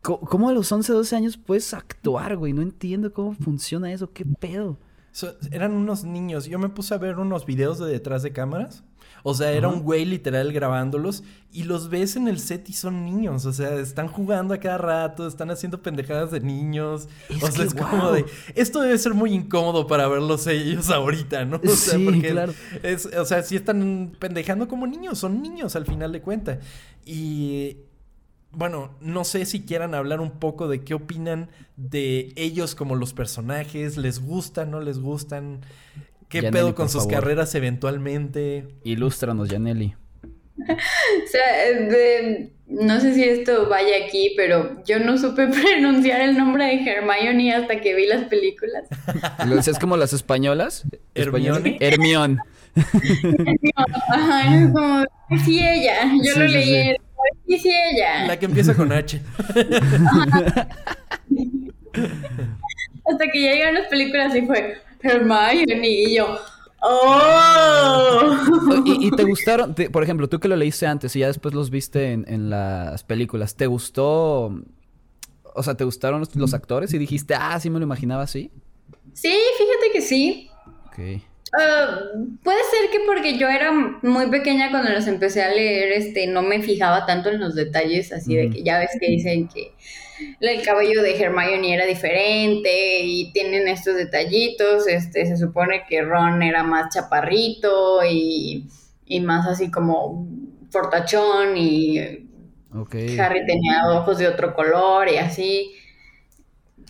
¿cómo a los 11, 12 años puedes actuar, güey? No entiendo cómo funciona eso. ¿Qué pedo? So- eran unos niños. Yo me puse a ver unos videos de detrás de cámaras. O sea, era un güey literal grabándolos y los ves en el set y son niños. O sea, están jugando a cada rato, están haciendo pendejadas de niños. Es o sea, que, es como de. Esto debe ser muy incómodo para verlos ellos ahorita, ¿no? O sea, Sí, porque claro. Es, o sea, sí están pendejando como niños, son niños al final de cuentas. Y bueno, no sé si quieran hablar un poco de qué opinan de ellos como los personajes, les gustan, no les gustan, qué pedo con sus favor. carreras eventualmente. Ilústranos, Yaneli. O sea, de- no sé si esto vaya aquí, pero yo no supe pronunciar el nombre de Hermione hasta que vi las películas. ¿Lo decías como las españolas? Hermione. Hermión. Ajá, es como, sí ella. Yo Sí, lo sí, leí, sí. sí, ella. La que empieza con H. Hasta que ya llegaron las películas y fue Hermione y yo, ¡oh! ¿Y, y te gustaron? te- por ejemplo, tú que lo leíste antes y ya después los viste en, en las películas, ¿te gustó? O sea, ¿te gustaron los, los actores y dijiste, ah, sí me lo imaginaba así? Sí, fíjate que sí. Ok. Ah, puede ser que porque yo era muy pequeña cuando los empecé a leer, este, no me fijaba tanto en los detalles, así de que ya ves que dicen que el cabello de Hermione era diferente y tienen estos detallitos. Este, se supone que Ron era más chaparrito y, y más así como fortachón y Harry tenía ojos de otro color y así.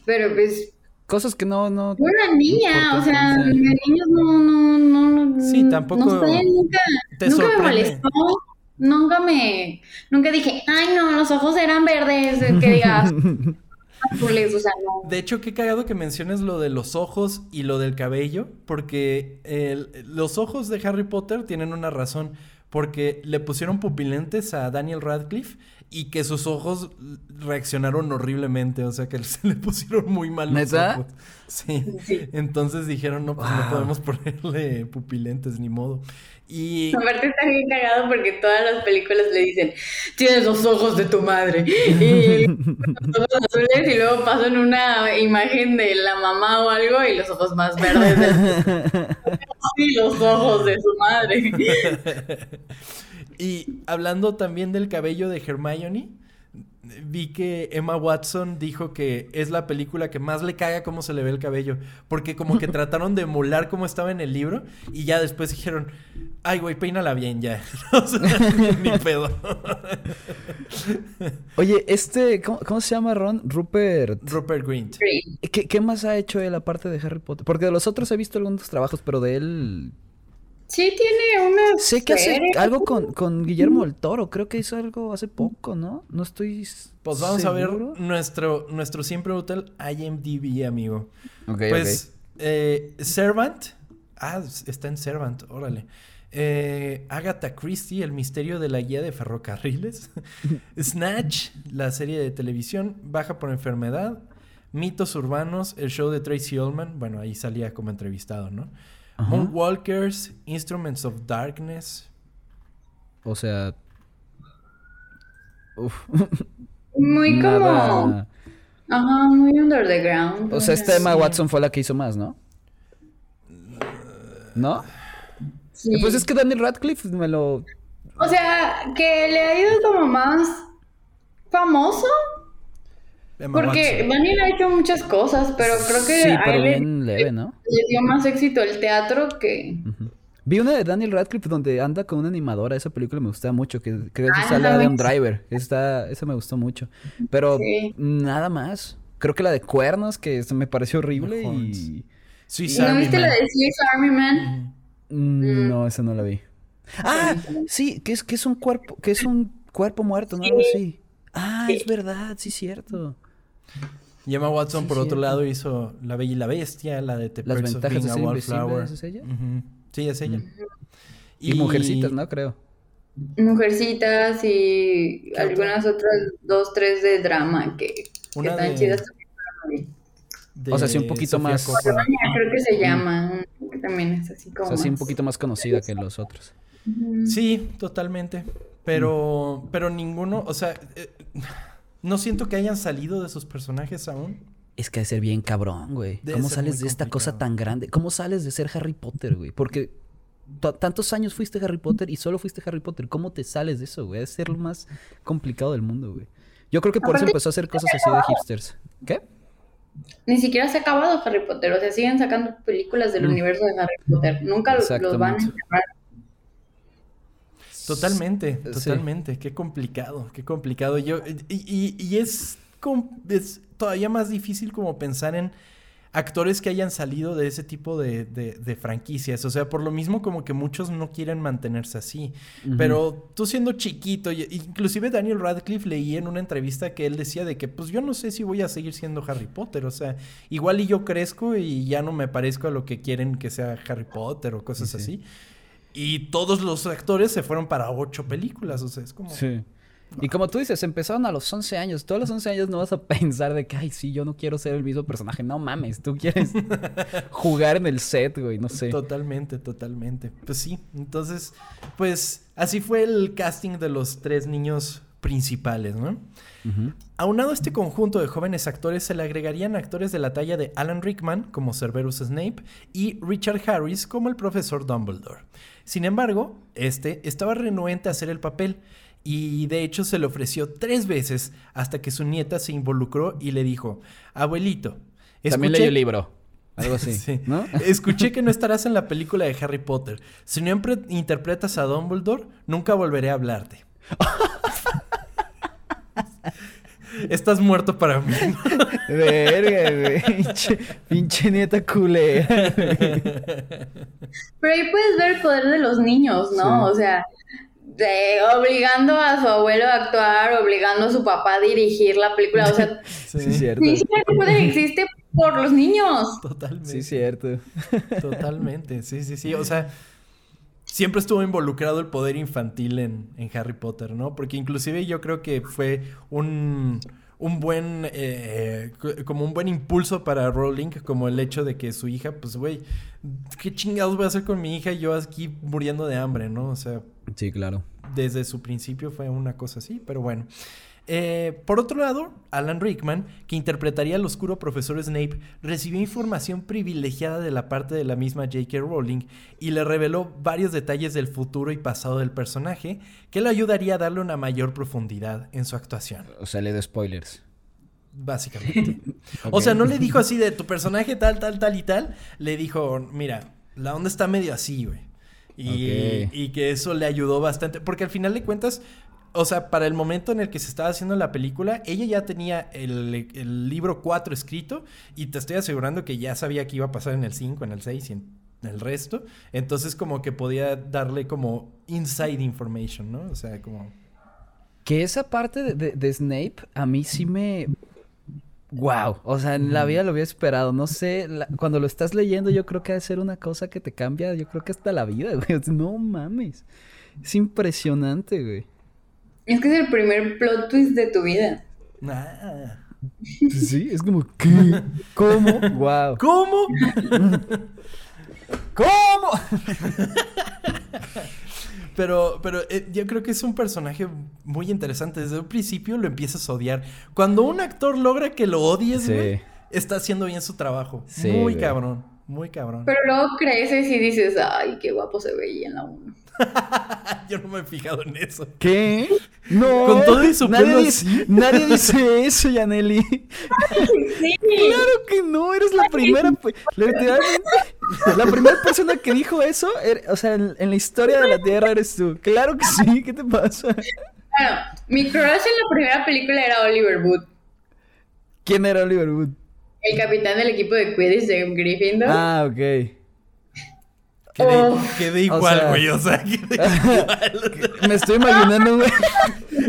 Pero pues cosas que no, no. Una niña, o sea, los niños no, no, no. Sí, tampoco. No sé, nunca, nunca me molestó. Nunca me. Nunca dije, ay, no, los ojos eran verdes. Que digas. azules, o sea, no. De hecho, qué cagado que menciones lo de los ojos y lo del cabello, porque el, los ojos de Harry Potter tienen una razón porque le pusieron pupilentes a Daniel Radcliffe y que sus ojos reaccionaron horriblemente, o sea que se le pusieron muy mal los ojos. Sí. Entonces dijeron, no, pues no podemos ponerle pupilentes ni modo. Y... Aparte está bien cagado porque todas las películas le dicen, tienes los ojos de tu madre. Y los ojos azules y luego pasan una imagen de la mamá o algo y los ojos más verdes. sí, los ojos de su madre. Y hablando también del cabello de Hermione, vi que Emma Watson dijo que es la película que más le caga cómo se le ve el cabello. Porque como que trataron de emular cómo estaba en el libro y ya después dijeron, ay, güey, peínala bien ya. ni pedo. Oye, este, ¿cómo, se llama Ron? Rupert. Rupert Grint. ¿Qué, ¿Qué, más ha hecho él aparte de Harry Potter? Porque de los otros he visto algunos trabajos, pero de él Sí, tiene una. Sé que hace algo con, con, Guillermo del Toro. Creo que hizo algo hace poco, ¿no? No estoy. Pues vamos a ver nuestro, nuestro siempre útil IMDb, amigo. Ok, pues, eh, Servant. Ah, está en Servant, órale. Eh, Agatha Christie, El misterio de la guía de ferrocarriles. Snatch, la serie de televisión. Baja por enfermedad. Mitos urbanos, el show de Tracy Ullman. Bueno, ahí salía como entrevistado, ¿no? Moonwalkers, Instruments of Darkness. O sea. Muy como. Ajá, muy under the ground. O sea, esta Emma Watson fue la que hizo más, ¿no? ¿No? Sí. Pues es que Daniel Radcliffe me lo. O sea, que le ha ido como más famoso. Porque Daniel ha hecho muchas cosas, pero creo que sí, pero bien leve, ¿no? le dio más éxito el teatro que... Vi una de Daniel Radcliffe donde anda con una animadora. Esa película me gusta mucho. Que creo que ah, sale de un driver. Esa, esa me gustó mucho. Pero nada más. Creo que la de Cuernos, que me pareció horrible. Y... ¿No viste la de Swiss Army Man? Mm, mm. No, esa no la vi. Ah, sí, que es, que es un cuerpo, que es un cuerpo muerto, ¿no? Sí. Ah, es verdad, sí, cierto. Y Emma Watson, por otro lado, hizo La Bella y la Bestia, la de The Las ventajas de ser invisible, ¿es ella? Sí, es ella. y... Mujercitas, ¿no? Creo. Mujercitas y algunas otras dos, tres de drama que, están chidas también. o sea, sí, un poquito más. Creo que se llama, que también es así como. O sea, sí, un poquito más conocida que los otros. Sí, totalmente. Pero, pero ninguno, o sea, eh, no siento que hayan salido de sus personajes aún. Es que ha de ser bien cabrón, güey. ¿Cómo sales de esta cosa tan grande? ¿Cómo sales de ser Harry Potter, güey? Porque tantos años fuiste Harry Potter y solo fuiste Harry Potter. ¿Cómo te sales de eso, güey? Debe ser lo más complicado del mundo, güey. Yo creo que por eso empezó a hacer cosas así de hipsters. ¿Qué? Ni siquiera se ha acabado Harry Potter. O sea, siguen sacando películas del mm. universo de Harry Potter. Nunca los, van a encerrar. Totalmente, totalmente. Qué complicado, qué complicado. Yo, y, y, es, es, todavía más difícil como pensar en actores que hayan salido de ese tipo de, de, franquicias. O sea, por lo mismo como que muchos no quieren mantenerse así. Pero tú siendo chiquito, inclusive Daniel Radcliffe leí en una entrevista que él decía de que pues yo no sé si voy a seguir siendo Harry Potter. O sea, igual y yo crezco y ya no me parezco a lo que quieren que sea Harry Potter o cosas así. Y todos los actores se fueron para ocho películas, o sea, es como... Sí. Y como tú dices, empezaron a los 11 años. Todos los 11 años no vas a pensar de que, ay, sí, yo no quiero ser el mismo personaje. No mames, tú quieres jugar en el set, güey, no sé. Totalmente, totalmente. Pues sí, entonces, pues así fue el casting de los tres niños principales, ¿no? Aunado a este conjunto de jóvenes actores, se le agregarían actores de la talla de Alan Rickman como Cerberus Snape y Richard Harris como el profesor Dumbledore. Sin embargo, este estaba renuente a hacer el papel Y de hecho se le ofreció tres veces hasta que su nieta se involucró y le dijo, abuelito. También leí el libro. Algo así. ¿no? Escuché que no estarás en la película de Harry Potter. Si no interpretas a Dumbledore, nunca volveré a hablarte. Estás muerto para mí. Verga, güey. Pinche, nieta culera. Pero ahí puedes ver el poder de los niños, ¿no? O sea, de, obligando a su abuelo a actuar, obligando a su papá a dirigir la película. O sea, sí, es cierto. Sí, el poder existe por los niños. Totalmente. Sí, cierto. Totalmente, sí, sí, sí. O sea, siempre estuvo involucrado el poder infantil en, Harry Potter, ¿no? Porque inclusive yo creo que fue un, un buen, eh, como un buen impulso para Rowling, como el hecho de que su hija, pues, güey, ¿qué chingados voy a hacer con mi hija y yo aquí muriendo de hambre, ¿no? O sea... Sí, claro. Desde su principio fue una cosa así, pero bueno. Eh, por otro lado, Alan Rickman, que interpretaría al oscuro profesor Snape, recibió información privilegiada de la parte de la misma J.K. Rowling y le reveló varios detalles del futuro y pasado del personaje que le ayudaría a darle una mayor profundidad en su actuación. O sea, le dio spoilers. Básicamente. O sea, no le dijo así de tu personaje tal, tal, tal y tal. Le dijo, mira, la onda está medio así, güey. Y, y, que eso le ayudó bastante. Porque al final de cuentas, o sea, para el momento en el que se estaba haciendo la película, ella ya tenía el, libro 4 escrito y te estoy asegurando que ya sabía que iba a pasar en el 5, en el 6 y en el resto. Entonces como que podía darle como inside information, ¿no? O sea, como... Que esa parte de, Snape a mí sí me... Wow, o sea, en la vida lo había esperado. No sé, cuando lo estás leyendo, yo creo que ha de ser una cosa que te cambia, yo creo que hasta la vida, güey. No mames. Es impresionante, güey. Es que es el primer plot twist de tu vida. Ah. Sí, es como, ¿qué? ¿Cómo? Wow. ¿Cómo? ¿Cómo? Pero, pero eh, yo creo que es un personaje muy interesante. Desde un principio lo empiezas a odiar. Cuando un actor logra que lo odies, está haciendo bien su trabajo. muy cabrón, muy cabrón. Pero luego creces y dices, ay, qué guapo se veía en la 1. Yo no me he fijado en eso. ¿Qué? No. Con todo y su nadie dice, Nadie dice eso, Yaneli. Claro que no, eres la primera. Literalmente, la primera persona que dijo eso, er, o sea, en, la historia de la Tierra eres tú. Claro que sí, ¿qué te pasa? Bueno, mi crush en la primera película era Oliver Wood. ¿Quién era Oliver Wood? El capitán del equipo de Quidditch de Gryffindor. Ah, ok. Quedé, igual, güey. O sea, quedé igual. Me estoy imaginando, güey.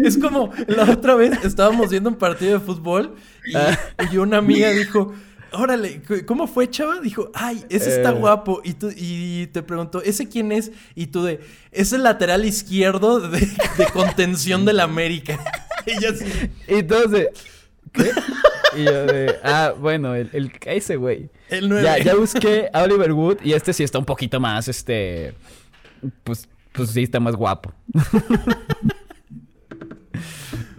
Es como la otra vez estábamos viendo un partido de fútbol y, ah. una amiga dijo. Órale, ¿cómo fue, chava? Dijo, ay, ese está eh. guapo. Y, tú, y te preguntó, ¿ese quién es? Y tú de, es el lateral izquierdo de, contención del América. y así. Y entonces, ¿qué? Y yo de, ah, bueno, el, el ese güey. El 9. Ya, ya busqué a Oliver Wood y este sí está un poquito más, este, pues, pues sí está más guapo.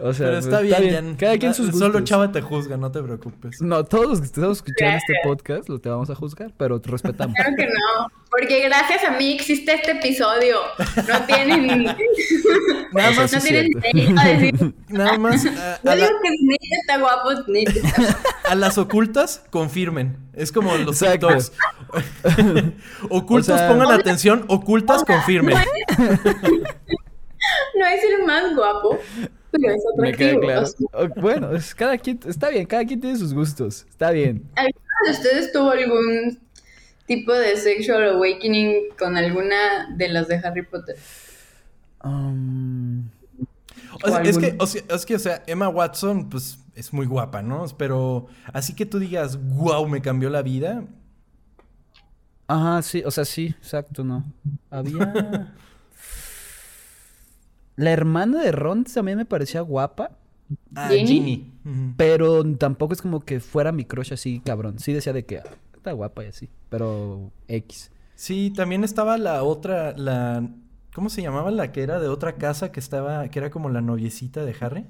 O sea, Pero está, bien, Cada quien sus gustos. Solo Chava te juzga, no te preocupes. No, todos los que estamos escuchando este podcast lo te vamos a juzgar, pero te respetamos. Claro que no, porque gracias a mí existe este episodio. No tienen... Nada más. No tienen derecho a decir... Nada más... A, digo que Snape está guapo, Snape A las ocultas, confirmen. Es como los TikToks. Ocultos, pongan atención. Ocultas, confirmen. no es el más guapo, pero es atractivo. Me queda claro. Bueno, es, cada quien, está bien, cada quien tiene sus gustos, está bien. ¿Alguno de ustedes tuvo algún tipo de sexual awakening con alguna de las de Harry Potter? Um, es, que, o sea, es que, o sea, Emma Watson, pues, es muy guapa, ¿no? Pero así que tú digas, wow, me cambió la vida. Ajá, sí, o sea, sí, exacto, no. Había... La hermana de Ron también me parecía guapa. Ah, Ginny. Pero tampoco es como que fuera mi crush así, cabrón. Sí decía de que ah, está guapa y así. Pero X. Sí, también estaba la otra, la... ¿Cómo se llamaba la que era de otra casa que estaba, que era como la noviecita de Harry?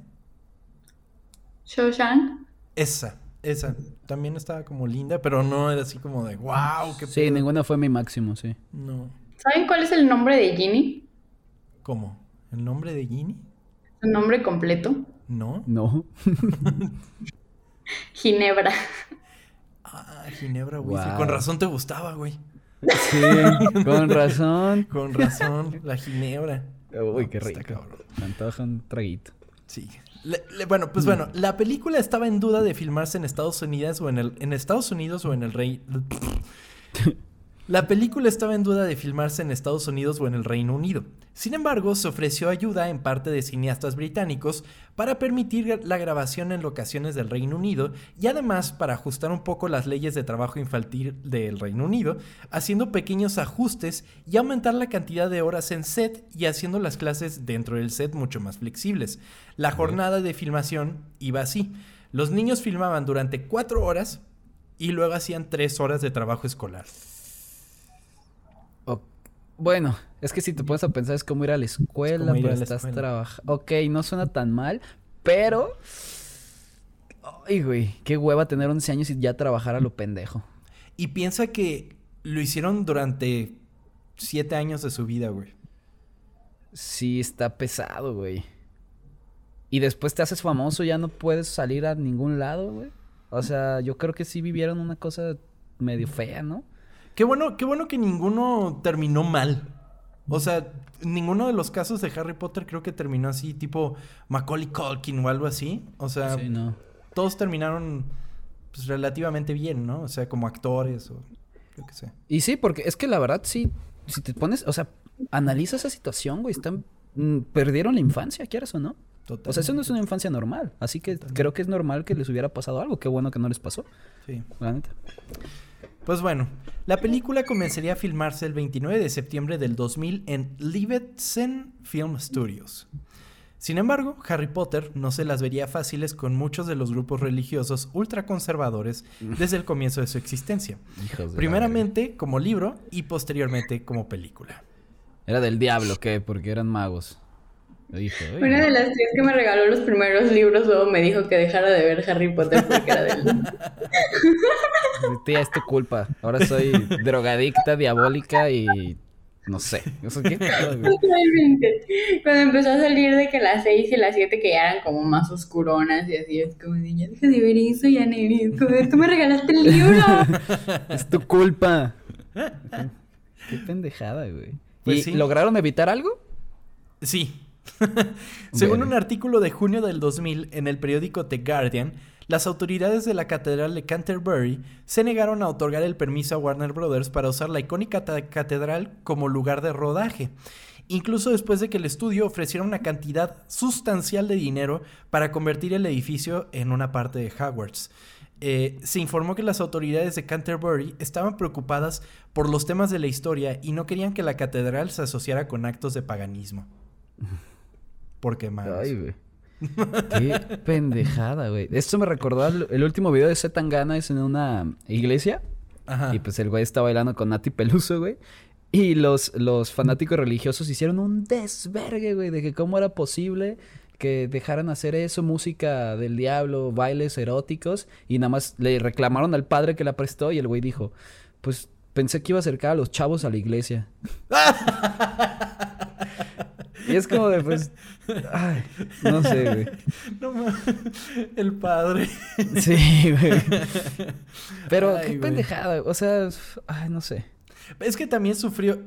Shoshan. Esa, esa. También estaba como linda, pero no era así como de wow, qué Sí, ninguna fue mi máximo, sí. No. ¿Saben cuál es el nombre de Ginny? ¿Cómo? ¿El nombre de Ginny? ¿Su nombre completo? No. No. Ginebra. Ah, Ginebra Weasley. Con razón te gustaba, güey. Sí, con razón. Con razón, la Ginebra. Uy, qué rico. Antoja un traguito. Sí. bueno, pues bueno, la película estaba en duda de filmarse en Estados Unidos o en el en Estados Unidos o en el Rey La película estaba en duda de filmarse en Estados Unidos o en el Reino Unido. Sin embargo, se ofreció ayuda en parte de cineastas británicos para permitir la grabación en locaciones del Reino Unido y además para ajustar un poco las leyes de trabajo infantil del Reino Unido, haciendo pequeños ajustes y aumentar la cantidad de horas en set y haciendo las clases dentro del set mucho más flexibles. La jornada de filmación iba así. Los niños filmaban durante cuatro horas y luego hacían tres horas de trabajo escolar. Bueno, es que si te pones a pensar es como ir a la escuela, pero estás trabajando. Ok, no suena tan mal, pero... Ay, güey, qué hueva tener 11 años y ya trabajar a lo pendejo. Y piensa que lo hicieron durante 7 años de su vida, güey. Sí, está pesado, güey. Y después te haces famoso, ya no puedes salir a ningún lado, güey. O sea, yo creo que sí vivieron una cosa medio fea, ¿no? Qué bueno, qué bueno que ninguno terminó mal. O sea, ninguno de los casos de Harry Potter creo que terminó así, tipo Macaulay Culkin o algo así. O sea, todos terminaron pues, relativamente bien, ¿no? O sea, como actores o yo qué sé. Y sí, porque es que la verdad sí, si te pones, o sea, analiza esa situación, güey, están mm, perdieron la infancia, ¿quieres o no? O sea, eso no es una infancia normal, así que creo que es normal que les hubiera pasado algo, qué bueno que no les pasó. Sí. Pues bueno, la película comenzaría a filmarse el 29 de septiembre del 2000 en Levetsen Film Studios. Sin embargo, Harry Potter no se las vería fáciles con muchos de los grupos religiosos ultraconservadores desde el comienzo de su existencia. Primeramente como libro y posteriormente como película. Era del diablo, ¿qué? Porque eran magos. Una de las tres que me regaló los primeros libros luego me dijo que dejara de ver Harry Potter porque era del... Tía, es tu culpa. Ahora soy drogadicta, diabólica y no sé. qué? Cuando empezó a salir de que las seis y las siete que ya eran como más oscuronas y así, es como, niña, deja de ver eso, ya no tú me regalaste el libro. es tu culpa. Qué pendejada, güey. Pues ¿Y lograron evitar algo? Sí, Según un artículo de junio del 2000 en el periódico The Guardian, las autoridades de la Catedral de Canterbury se negaron a otorgar el permiso a Warner Brothers para usar la icónica catedral como lugar de rodaje, incluso después de que el estudio ofreciera una cantidad sustancial de dinero para convertir el edificio en una parte de Hogwarts. Eh, se informó que las autoridades de Canterbury estaban preocupadas por los temas de la historia y no querían que la catedral se asociara con actos de paganismo. Porque más. Ay, güey. Qué pendejada, güey. Esto me recordó el último video de Zetangana, es en una iglesia. Ajá. Y pues el güey está bailando con Nati Peluso, güey. Y los, los fanáticos religiosos hicieron un desvergue, güey, de que cómo era posible que dejaran hacer eso, música del diablo, bailes eróticos, y nada más le reclamaron al padre que la prestó y el güey dijo, pues pensé que iba a acercar a los chavos a la iglesia. Y es como de, pues, ay, no sé, güey. No mames. El padre. Sí, güey. Pero qué pendejada, o sea, ay, no sé. Es que también sufrió.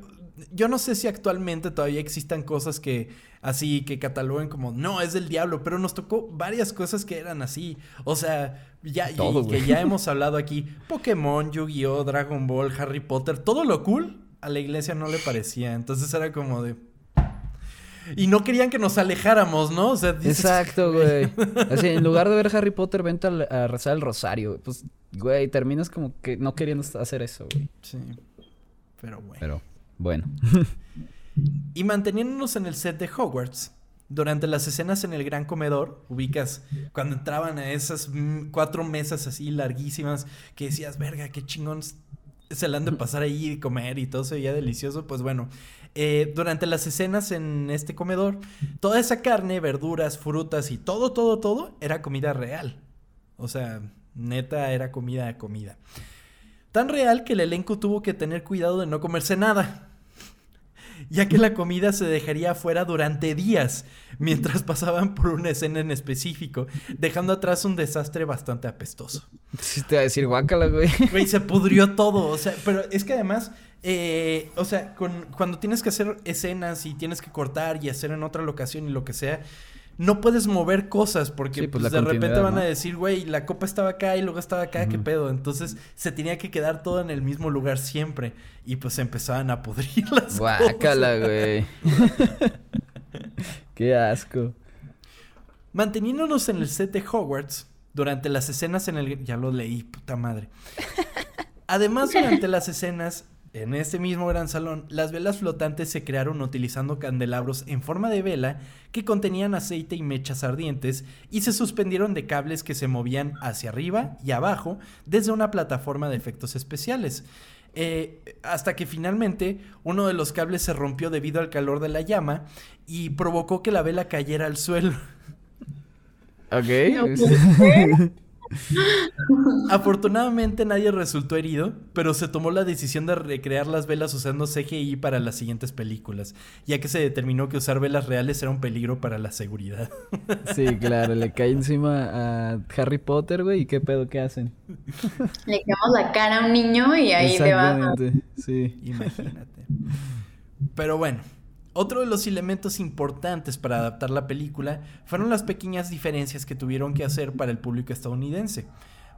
Yo no sé si actualmente todavía existan cosas que así que cataloguen como no es del diablo, pero nos tocó varias cosas que eran así. O sea, ya que ya hemos hablado aquí, Pokémon, Yu-Gi-Oh, Dragon Ball, Harry Potter, todo lo cool a la iglesia no le parecía. Entonces era como de y no querían que nos alejáramos, ¿no? O sea, Exacto, güey. Así, en lugar de ver Harry Potter, vente a, rezar el rosario. Pues, güey, terminas como que no queriendo hacer eso, güey. Sí. Pero bueno. Pero, bueno. y manteniéndonos en el set de Hogwarts, durante las escenas en el gran comedor, ubicas cuando entraban a esas cuatro mesas así larguísimas que decías, verga, qué chingón se le han de pasar ahí y comer y todo se veía delicioso. Pues bueno, eh, durante las escenas en este comedor, toda esa carne, verduras, frutas y todo, todo, todo era comida real. O sea, neta era comida, comida. Tan real que el elenco tuvo que tener cuidado de no comerse nada. Ya que la comida se dejaría afuera durante días mientras pasaban por una escena en específico, dejando atrás un desastre bastante apestoso. Sí, te voy a decir guácala, güey. Güey, se pudrió todo, o sea, pero es que además, eh, o sea, con, cuando tienes que hacer escenas y tienes que cortar y hacer en otra locación y lo que sea, no puedes mover cosas porque pues, pues de repente van a decir, güey, la copa estaba acá y luego estaba acá, qué pedo. Entonces se tenía que quedar todo en el mismo lugar siempre y pues empezaban a pudrir las Guácala, güey. qué asco. Manteniéndonos en el set de Hogwarts durante las escenas en el ya lo leí, puta madre. Además, durante las escenas en este mismo gran salón, las velas flotantes se crearon utilizando candelabros en forma de vela que contenían aceite y mechas ardientes y se suspendieron de cables que se movían hacia arriba y abajo desde una plataforma de efectos especiales. Eh, hasta que finalmente uno de los cables se rompió debido al calor de la llama y provocó que la vela cayera al suelo. Ok. Afortunadamente nadie resultó herido, pero se tomó la decisión de recrear las velas usando CGI para las siguientes películas, ya que se determinó que usar velas reales era un peligro para la seguridad. Sí, claro, le cae encima a Harry Potter, güey, ¿y qué pedo qué hacen? Le quedamos la cara a un niño y ahí te va. Sí. Imagínate. Pero bueno, otro de los elementos importantes para adaptar la película fueron las pequeñas diferencias que tuvieron que hacer para el público estadounidense.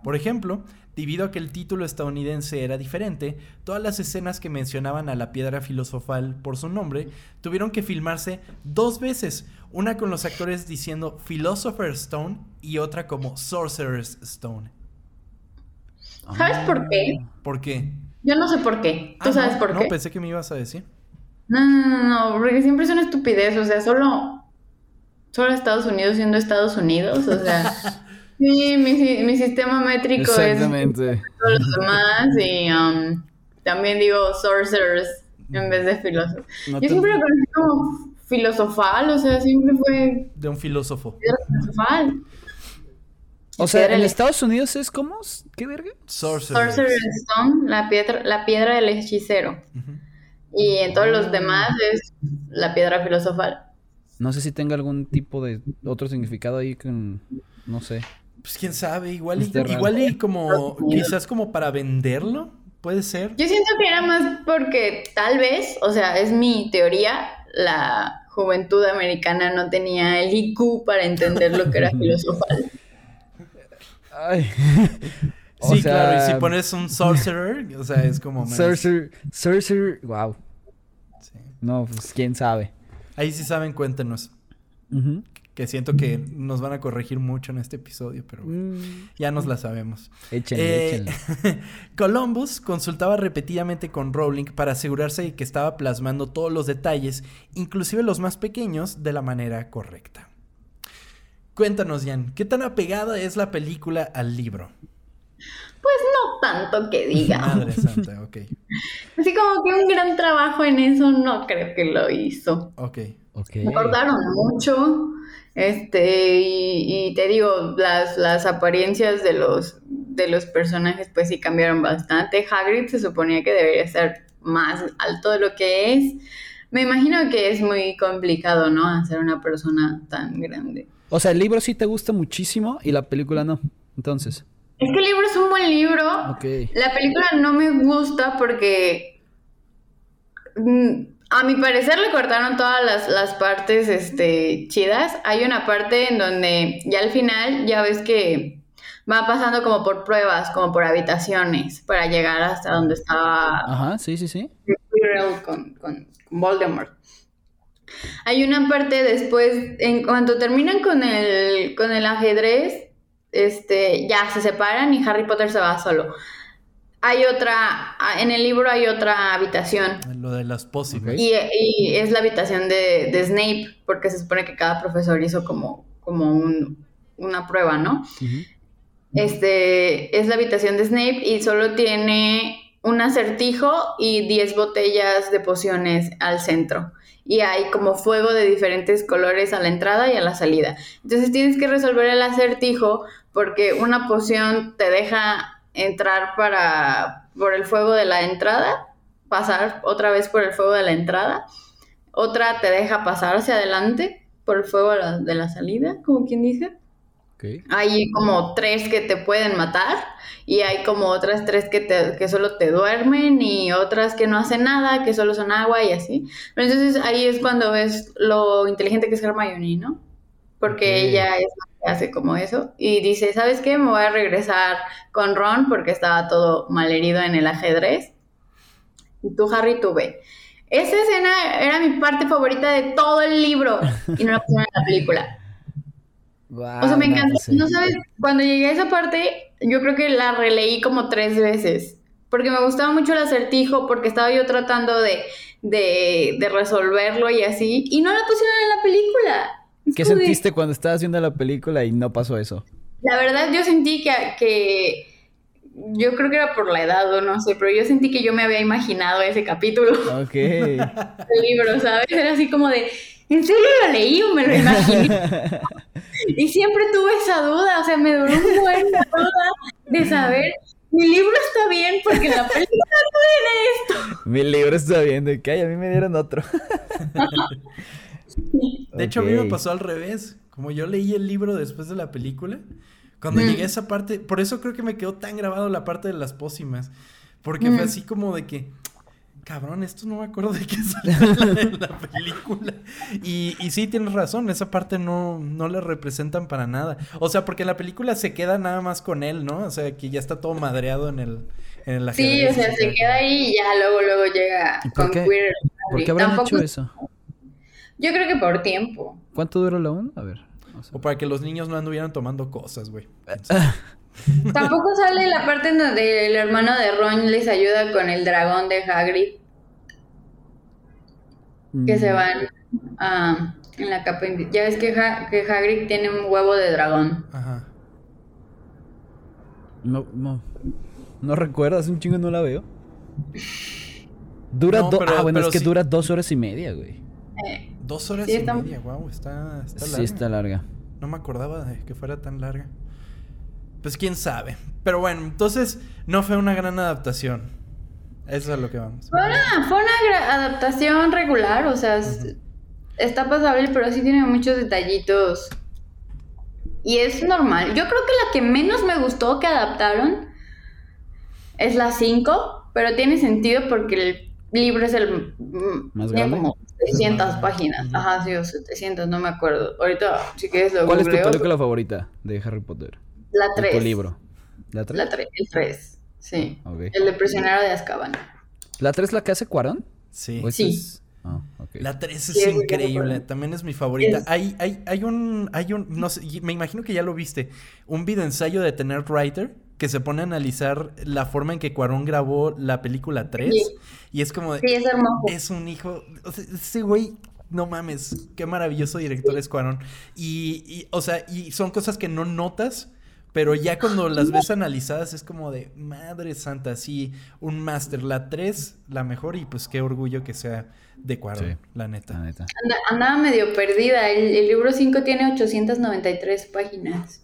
Por ejemplo, debido a que el título estadounidense era diferente, todas las escenas que mencionaban a la piedra filosofal por su nombre tuvieron que filmarse dos veces, una con los actores diciendo Philosopher's Stone y otra como Sorcerer's Stone. ¿Sabes por qué? ¿Por qué? Yo no sé por qué. ¿Tú ah, sabes por qué? No, pensé que me ibas a decir. No, no, no, porque siempre es una estupidez, o sea, solo, solo Estados Unidos siendo Estados Unidos, o sea, sí, mi, mi sistema métrico Exactamente. es todos los demás y um, también digo sorcerers en vez de filósofos. Yo siempre lo conocí como filosofal, o sea, siempre fue... De un filósofo. Filosofal. O sea, ¿en Estados Unidos es como? ¿Qué verga? Sorcerer's Stone, la piedra, la piedra del hechicero. Y en todos los demás es la piedra filosofal. No sé si tenga algún tipo de otro significado ahí con, no sé. Pues quién sabe, igual y, igual y como, quizás como para venderlo, puede ser. Yo siento que era más porque tal vez, o sea, es mi teoría, la juventud americana no tenía el IQ para entender lo que era filosofal. Ay. sí, claro, y si pones un sorcerer, o sea, es como... Sorcerer, sorcerer, wow. No, pues quién sabe. Ahí sí saben, cuéntenos. Que siento que nos van a corregir mucho en este episodio, pero mm. ya nos la sabemos. Échenle, eh, Columbus consultaba repetidamente con Rowling para asegurarse de que estaba plasmando todos los detalles, inclusive los más pequeños, de la manera correcta. Cuéntanos, Jan, ¿qué tan apegada es la película al libro? Pues no tanto que diga. Madre santa, ok. Así como que un gran trabajo en eso no creo que lo hizo. Ok. okay. Me cortaron mucho. Este, y, te digo, las, las apariencias de los, de los personajes pues sí cambiaron bastante. Hagrid se suponía que debería ser más alto de lo que es. Me imagino que es muy complicado, ¿no? Hacer una persona tan grande. O sea, el libro sí te gusta muchísimo y la película no. Entonces. Es que el libro es un buen libro. La película no me gusta porque mm, a mi parecer le cortaron todas las, partes este, chidas. Hay una parte en donde ya al final ya ves que va pasando como por pruebas, como por habitaciones, para llegar hasta donde estaba. Ajá, sí, sí, sí. Con, con, Voldemort. Hay una parte después, en cuanto terminan con el, con el ajedrez, este, ya se separan y Harry Potter se va solo. Hay otra, en el libro hay otra habitación. Lo de las posibles. Y, es la habitación de, Snape, porque se supone que cada profesor hizo como, como una prueba, ¿no? Este, es la habitación de Snape y solo tiene un acertijo y 10 botellas de pociones al centro y hay como fuego de diferentes colores a la entrada y a la salida. Entonces tienes que resolver el acertijo porque una poción te deja entrar para por el fuego de la entrada, pasar otra vez por el fuego de la entrada otra te deja pasar hacia adelante por el fuego de la salida, como quien dice. Hay como tres que te pueden matar y hay como otras tres que, te, que solo te duermen y otras que no hacen nada, que solo son agua y así. Pero entonces ahí es cuando ves lo inteligente que es Hermione, ¿no? Porque ella es hace como eso y dice, ¿sabes qué? Me voy a regresar con Ron porque estaba todo malherido en el ajedrez. Y tú, Harry, tú ve. Esa escena era mi parte favorita de todo el libro y no la pusieron en la película o sea, me encantó. No sabes, cuando llegué a esa parte, yo creo que la releí como tres veces. Porque me gustaba mucho el acertijo, porque estaba yo tratando de, de, resolverlo y así. Y no la pusieron en la película. ¿Qué sentiste cuando estabas viendo la película y no pasó eso? La verdad, yo sentí que, que. Yo creo que era por la edad o no sé, pero yo sentí que yo me había imaginado ese capítulo. Ok. el libro, ¿sabes? Era así como de. ¿En serio lo leí o me lo imaginé? y siempre tuve esa duda, o sea, me duró un buen duda de saber, mi libro está bien porque la película no tiene esto. Mi libro está bien, de que a mí me dieron otro. de hecho, a mí me pasó al revés. Como yo leí el libro después de la película, cuando llegué a esa parte, por eso creo que me quedó tan grabado la parte de las pócimas. Porque fue así como de que, cabrón, esto no me acuerdo de qué salió en la, película. Y, y, sí, tienes razón, esa parte no, no la representan para nada. O sea, porque en la película se queda nada más con él, ¿no? O sea, que ya está todo madreado en el, en el Sí, o sea, se queda ahí y ya luego, luego llega con qué, Queer. ¿Por qué habrán hecho eso? Yo creo que por tiempo. ¿Cuánto duró la 1? A ver. O para que los niños no anduvieran tomando cosas, güey. Tampoco sale la parte en donde el hermano de Ron les ayuda con el dragón de Hagrid que se mm. van a, en la capa Ya ves que, que Hagrid tiene un huevo de dragón. Ajá. No, no. No recuerdo, hace un chingo no la veo. Dura dos. Ah, bueno, es que dura dos horas y media, güey. Eh, dos horas y media, wow, está, está larga. Sí, está larga. No me acordaba de que fuera tan larga. Pues quién sabe. Pero bueno, entonces no fue una gran adaptación. Eso es lo que vamos. Fue una, fue una adaptación regular, o sea, está pasable, pero sí tiene muchos detallitos. Y es normal. Yo creo que la que menos me gustó que adaptaron es la 5, pero tiene sentido porque el libro es el... ¿Más como 600 páginas. Ajá, sí, o 700, no me acuerdo. Ahorita, si quieres lo ¿Cuál es tu película favorita de Harry Potter? La 3. Tu libro. ¿La 3? La 3, el 3. Sí. El de prisionero de Azkaban. ¿La 3 la que hace Cuarón? Sí. Sí. Ah, la 3 es increíble, también es mi favorita. Hay, hay, hay un, hay un, no sé, me imagino que ya lo viste, un video ensayo de Tener Writer que se pone a analizar la forma en que Cuarón grabó la película 3 y es como, sí, es, hermoso. es un hijo, o sea, ese güey no mames, qué maravilloso director es Cuarón. Y, y, o sea, y son cosas que no notas pero ya cuando las ves analizadas es como de, madre santa, sí, un máster. La 3, la mejor, y pues qué orgullo que sea de Cuarón, la neta. andaba medio perdida. El, libro 5 tiene 893 páginas.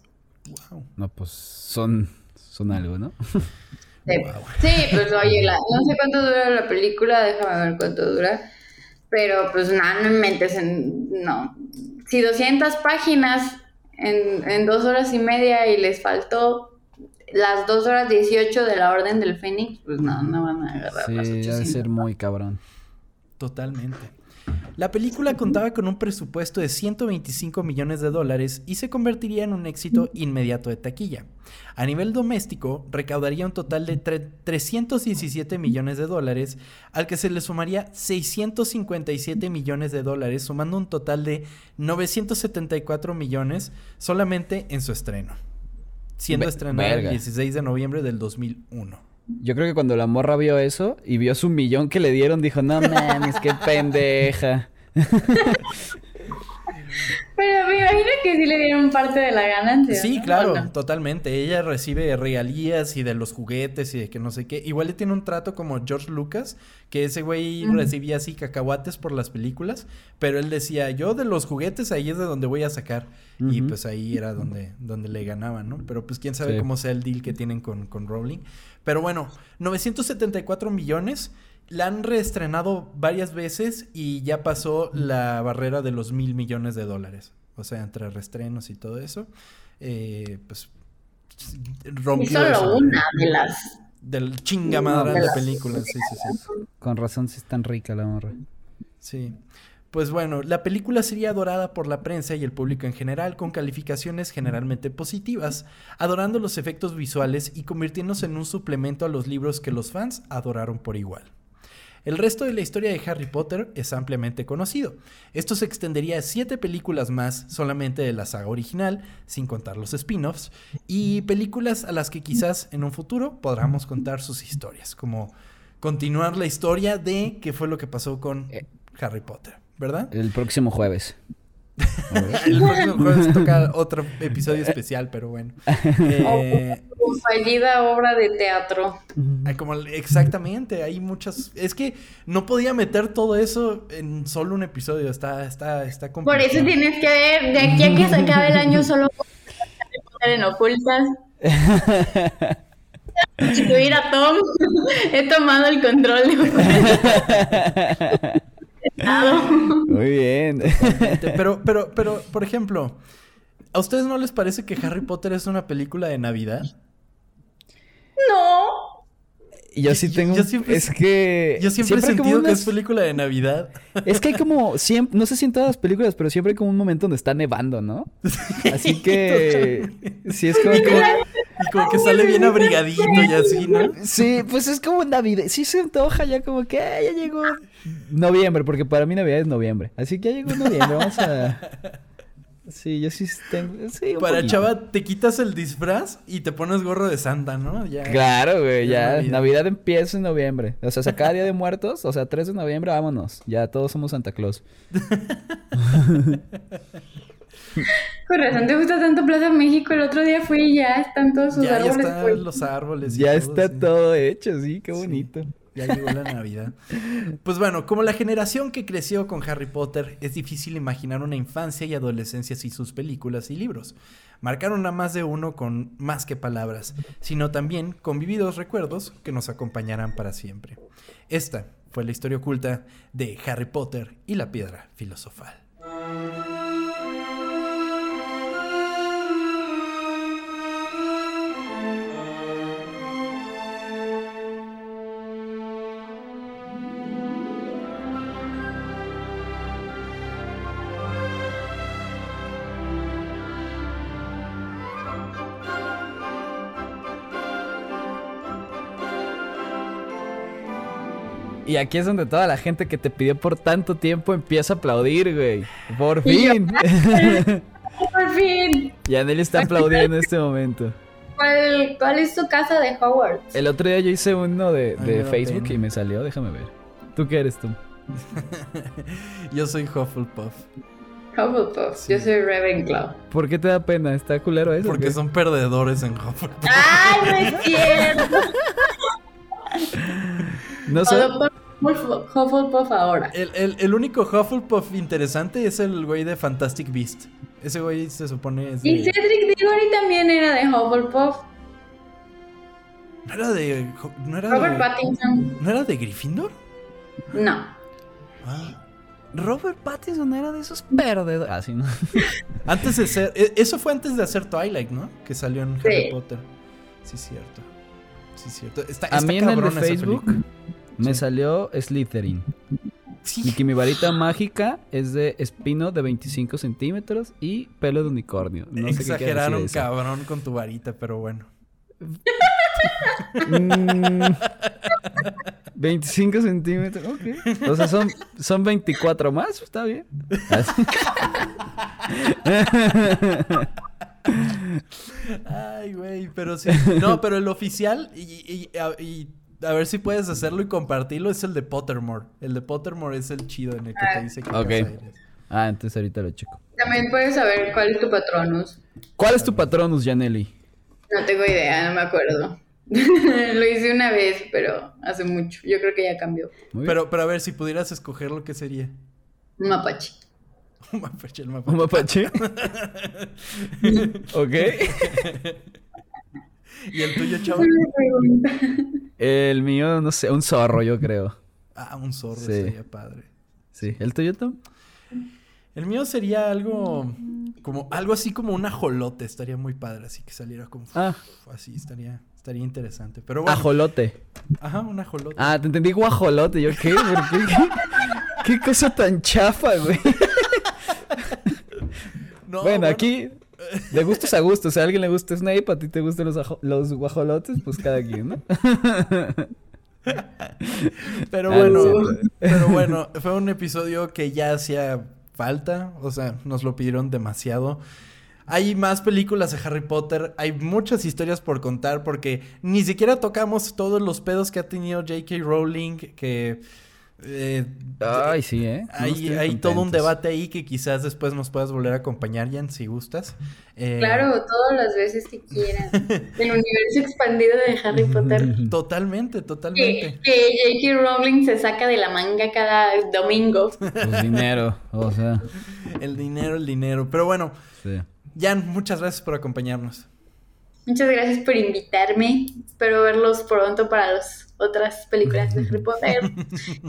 Wow. No, pues son, son algo, ¿no? Sí, pues oye, no sé cuánto dura la película, déjame ver cuánto dura. Pero pues nada, no mentes en. No. Si 200 páginas en, dos horas y media y les faltó las dos horas 18 de la Orden del Fénix, pues no, no van a agarrar sí, las debe ser muy cabrón. Totalmente. La película contaba con un presupuesto de 125 millones de dólares y se convertiría en un éxito inmediato de taquilla. A nivel doméstico, recaudaría un total de 317 millones de dólares, al que se le sumaría 657 millones de dólares, sumando un total de 974 millones solamente en su estreno, siendo estrenada el 16 de noviembre del 2001. Yo creo que cuando la morra vio eso y vio su millón que le dieron, dijo, no mames, qué pendeja. Pero me imagino que sí le dieron parte de la ganancia. Sí, claro, totalmente. Ella recibe regalías y de los juguetes y de que no sé qué. Igual le tiene un trato como George Lucas, que ese güey recibía así cacahuates por las películas, pero él decía, yo de los juguetes ahí es de donde voy a sacar. Y pues ahí era donde, donde le ganaban, ¿no? Pero pues quién sabe cómo sea el deal que tienen con, con Rowling. Pero bueno, 974 millones la han reestrenado varias veces y ya pasó la barrera de los mil millones de dólares. O sea, entre reestrenos y todo eso. Eh, pues rompió. Y solo una de las. Del chingamadra de, películas. Sí, sí, sí. Con razón, sí es tan rica la morra. Sí. Pues bueno, la película sería adorada por la prensa y el público en general con calificaciones generalmente positivas, adorando los efectos visuales y convirtiéndose en un suplemento a los libros que los fans adoraron por igual. El resto de la historia de Harry Potter es ampliamente conocido. Esto se extendería a siete películas más solamente de la saga original, sin contar los spin-offs, y películas a las que quizás en un futuro podamos contar sus historias, como continuar la historia de qué fue lo que pasó con eh. Harry Potter. ¿verdad? El próximo jueves. El próximo jueves toca otro episodio especial, pero bueno. Eh, fallida obra de teatro. Como, exactamente, hay muchas. Es que no podía meter todo eso en solo un episodio. Está, está, está complicado. Por eso tienes que ver, de aquí a que se acabe el año, solo en ocultas. Sustituir a Tom. He tomado el control. Muy bien. Pero, pero, pero, por ejemplo, ¿a ustedes no les parece que Harry Potter es una película de Navidad? No. Yo sí tengo. Yo, siempre, es que. Yo siempre, he sentido que es película de Navidad. Es que hay como. Siempre, no sé si en todas las películas, pero siempre hay como un momento donde está nevando, ¿no? así que. Sí, es como. Y como, que sale bien abrigadito y así, ¿no? Sí, pues es como Navidad. Sí se antoja ya como que ya llegó noviembre, porque para mí Navidad es noviembre. Así que ya llegó noviembre. Vamos a. Sí, yo sí tengo. Sí, Para chava, te quitas el disfraz y te pones gorro de Santa, ¿no? Ya, claro, güey, ya. Navidad. empieza en noviembre. O sea, cada día de muertos, o sea, 3 de noviembre, vámonos. Ya todos somos Santa Claus. Con razón te gusta tanto Plaza México. El otro día fui y ya están todos sus árboles. Ya están pues. los árboles. ya está todo hecho, sí, qué bonito. Ya llegó la Navidad. Pues bueno, como la generación que creció con Harry Potter, es difícil imaginar una infancia y adolescencia sin sus películas y libros. Marcaron a más de uno con más que palabras, sino también con vividos recuerdos que nos acompañarán para siempre. Esta fue la historia oculta de Harry Potter y la piedra filosofal. Y aquí es donde toda la gente que te pidió por tanto tiempo empieza a aplaudir, güey. Por fin. por fin. Y Anel está aplaudiendo en este momento. ¿Cuál, es tu casa de Hogwarts? El otro día yo hice uno de, Facebook y me salió, déjame ver. ¿Tú qué eres tú? yo soy Hufflepuff. Hufflepuff, yo soy Ravenclaw. ¿Por qué te da pena? ¿Está culero eso? Porque son perdedores en Hufflepuff. ¡Ay, no es cierto! No sé. Hufflepuff ahora. El, único Hufflepuff interesante es el güey de Fantastic Beast. Ese güey se supone es Y Cedric Diggory también era de Hufflepuff. ¿No era de... No era Robert Pattinson. ¿No era de Gryffindor? No. Ah. Robert Pattinson era de esos perdedores. Ah, sí, ¿no? antes de ser... E, eso fue antes de hacer Twilight, ¿no? Que salió en Harry Potter. Sí, cierto. Sí, cierto. Está, a mí en el de Facebook me salió Slytherin. Sí. Y que mi varita mágica es de espino de 25 centímetros y pelo de unicornio. No Exageraron, cabrón, con tu varita, pero bueno. 25 mm, centímetros, ok. O sea, son, son 24 más, está bien. Ay, güey, pero sí. No, pero el oficial, y, a ver si puedes hacerlo y compartirlo, es el de Pottermore. El de Pottermore es el chido en el que te dice que Ok. Ah, entonces ahorita lo checo. También puedes saber cuál es tu patronus. ¿Cuál es tu patronus, Janelli? No tengo idea, no me acuerdo. lo hice una vez, pero hace mucho. Yo creo que ya cambió. Pero, pero a ver, si pudieras escoger lo que sería. Un mapache. Un mapache, el mapache. ¿Un mapache? ok. ¿Y el tuyo, chavo? El mío, no sé, un zorro, yo creo. Ah, un zorro sería padre. Sí. ¿El tuyo, Tom? El mío sería algo como algo así como un ajolote, estaría muy padre, así que saliera como ah. así estaría estaría interesante. Pero bueno. Ajolote. Ajá, un ajolote. Ah, te entendí guajolote, yo qué, ¿Por qué? qué cosa tan chafa, güey. bueno, aquí de gustos a gustos, si a alguien le gusta Snape, a ti te gustan los, los guajolotes, pues cada quien, ¿no? pero ah, bueno, pero bueno, fue un episodio que ya hacía falta, o sea, nos lo pidieron demasiado. Hay más películas de Harry Potter, hay muchas historias por contar porque ni siquiera tocamos todos los pedos que ha tenido J.K. Rowling, que eh, Ay, sí, ¿eh? hay, todo un debate ahí que quizás después nos puedas volver a acompañar, Jan, si gustas. Eh, claro, todas las veces que quieran. El universo expandido de Harry Potter. Totalmente, totalmente. Que, J.K. Rowling se saca de la manga cada domingo. El dinero, o sea. El dinero, el dinero. Pero bueno, Jan, muchas gracias por acompañarnos. Muchas gracias por invitarme. Espero verlos pronto para los otras películas de Harry Potter.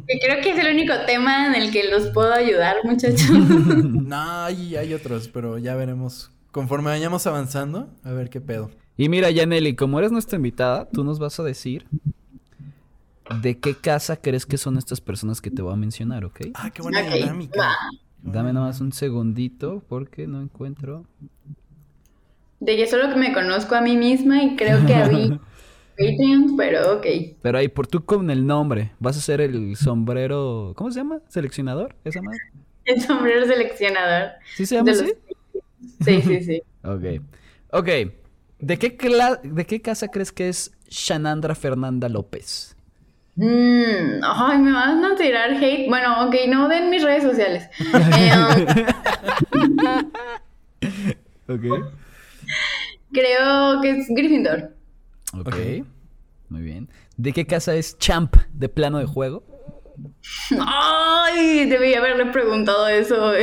que creo que es el único tema en el que los puedo ayudar, muchachos. no, hay, hay otros, pero ya veremos. Conforme vayamos avanzando, a ver qué pedo. Y mira, Yaneli, como eres nuestra invitada, tú nos vas a decir de qué casa crees que son estas personas que te voy a mencionar, ¿ok? Ah, qué buena dinámica. Dame nomás un segundito porque no encuentro. De que solo que me conozco a mí misma y creo que a mí Patreon, pero ok. Pero ahí, por tú con el nombre, vas a ser el sombrero. ¿Cómo se llama? ¿Seleccionador? ¿Esa madre? El sombrero seleccionador. ¿Sí se llama así? Sí, sí, sí. ok. Ok. ¿De qué, ¿De qué casa crees que es Shanandra Fernanda López? Mm, ay, me van a tirar hate. Bueno, ok, no den mis redes sociales. Eh, um, ok. Creo que es Gryffindor. Ok. Muy bien. ¿De qué casa es Champ de plano de juego? Ay, debí haberle preguntado eso.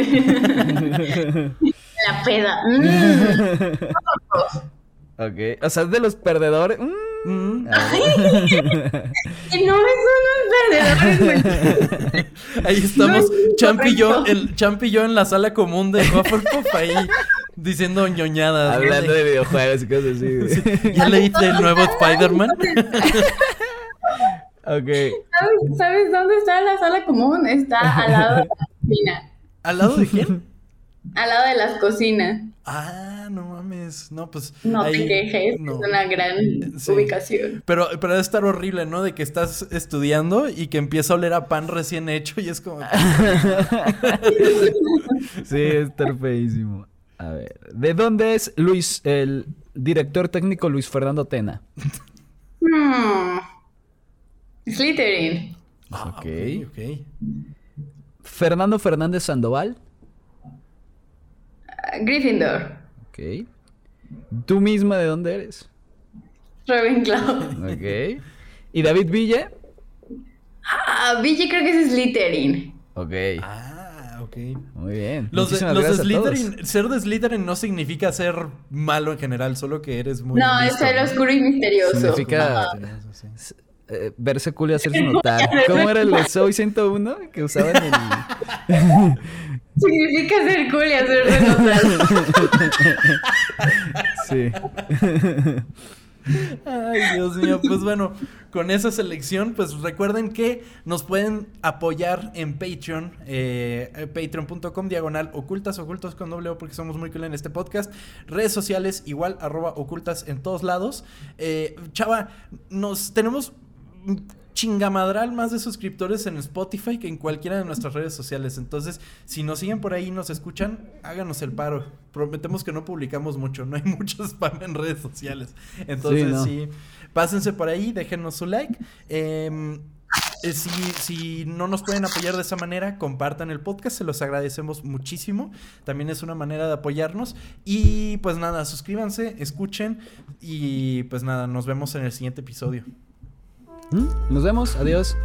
La peda. Mm. ok. O sea, es de los perdedores. Mm. Mm. no, es unos perdedores. ahí estamos. Champ, y yo, el, Champ y yo en la sala común de Hufflepuff ahí diciendo ñoñadas. Hablando de videojuegos y cosas así. ¿Ya leíste el nuevo Spider-Man? ok. ¿Sabes, dónde está la sala común? Está al lado de la cocina. ¿Al lado de quién? Al lado de las cocinas. Ah, no mames. No, pues. No te quejes, es una gran ubicación. Pero, pero debe estar horrible, ¿no? De que estás estudiando y que empieza a oler a pan recién hecho y es como. sí, es estar feísimo. A ver, ¿de dónde es Luis, el director técnico Luis Fernando Tena? Hmm. Slytherin. Ah, ok, ok. Fernando Fernández Sandoval. Gryffindor. Ok. ¿Tú misma de dónde eres? Ravenclaw. Ok. ¿Y David Ville? Ah, Ville creo que es Slytherin. Ok. Ah. Muy bien. Los, de, Slytherin, ser de Slytherin no significa ser malo en general, solo que eres muy. No, es ser oscuro y misterioso. Significa eh, verse cool y hacerse notar. ¿Cómo era el de Soy 101 que usaban el. Significa ser cool y hacerse sí. Ay, Dios mío. Pues bueno, con esa selección, pues recuerden que nos pueden apoyar en Patreon, eh, eh patreon.com diagonal ocultas, ocultos con doble O porque somos muy cool en este podcast. Redes sociales igual, arroba ocultas en todos lados. Eh, chava, nos tenemos chingamadral más de suscriptores en Spotify que en cualquiera de nuestras redes sociales. Entonces, si nos siguen por ahí y nos escuchan, háganos el paro. Prometemos que no publicamos mucho, no hay mucho spam en redes sociales. Entonces, sí, pásense por ahí, déjenos su like. Em, eh, si, si, no nos pueden apoyar de esa manera, compartan el podcast, se los agradecemos muchísimo. También es una manera de apoyarnos. Y pues nada, suscríbanse, escuchen y pues nada, nos vemos en el siguiente episodio. ¿Mm? Nos vemos, adiós.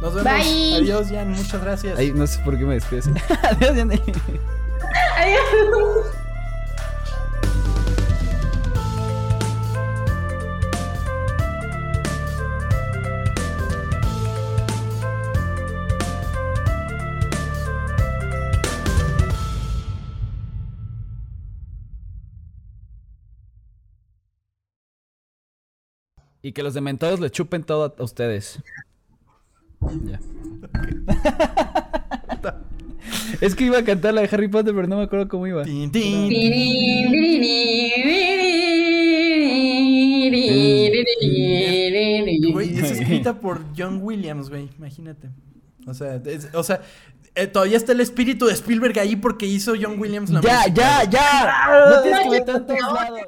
Nos vemos. Adiós, Jan, muchas gracias. no sé por qué me despides. adiós, Jan. adiós. Y que los dementores le chupen todo a ustedes. Ya. es que iba a cantar la de Harry Potter, pero no me acuerdo cómo iba. Güey, es escrita por John Williams, güey, imagínate. O sea, o sea eh, todavía está el espíritu de Spielberg ahí porque hizo John Williams la Ya, música. ya, ya. No tienes que meter en todos lados.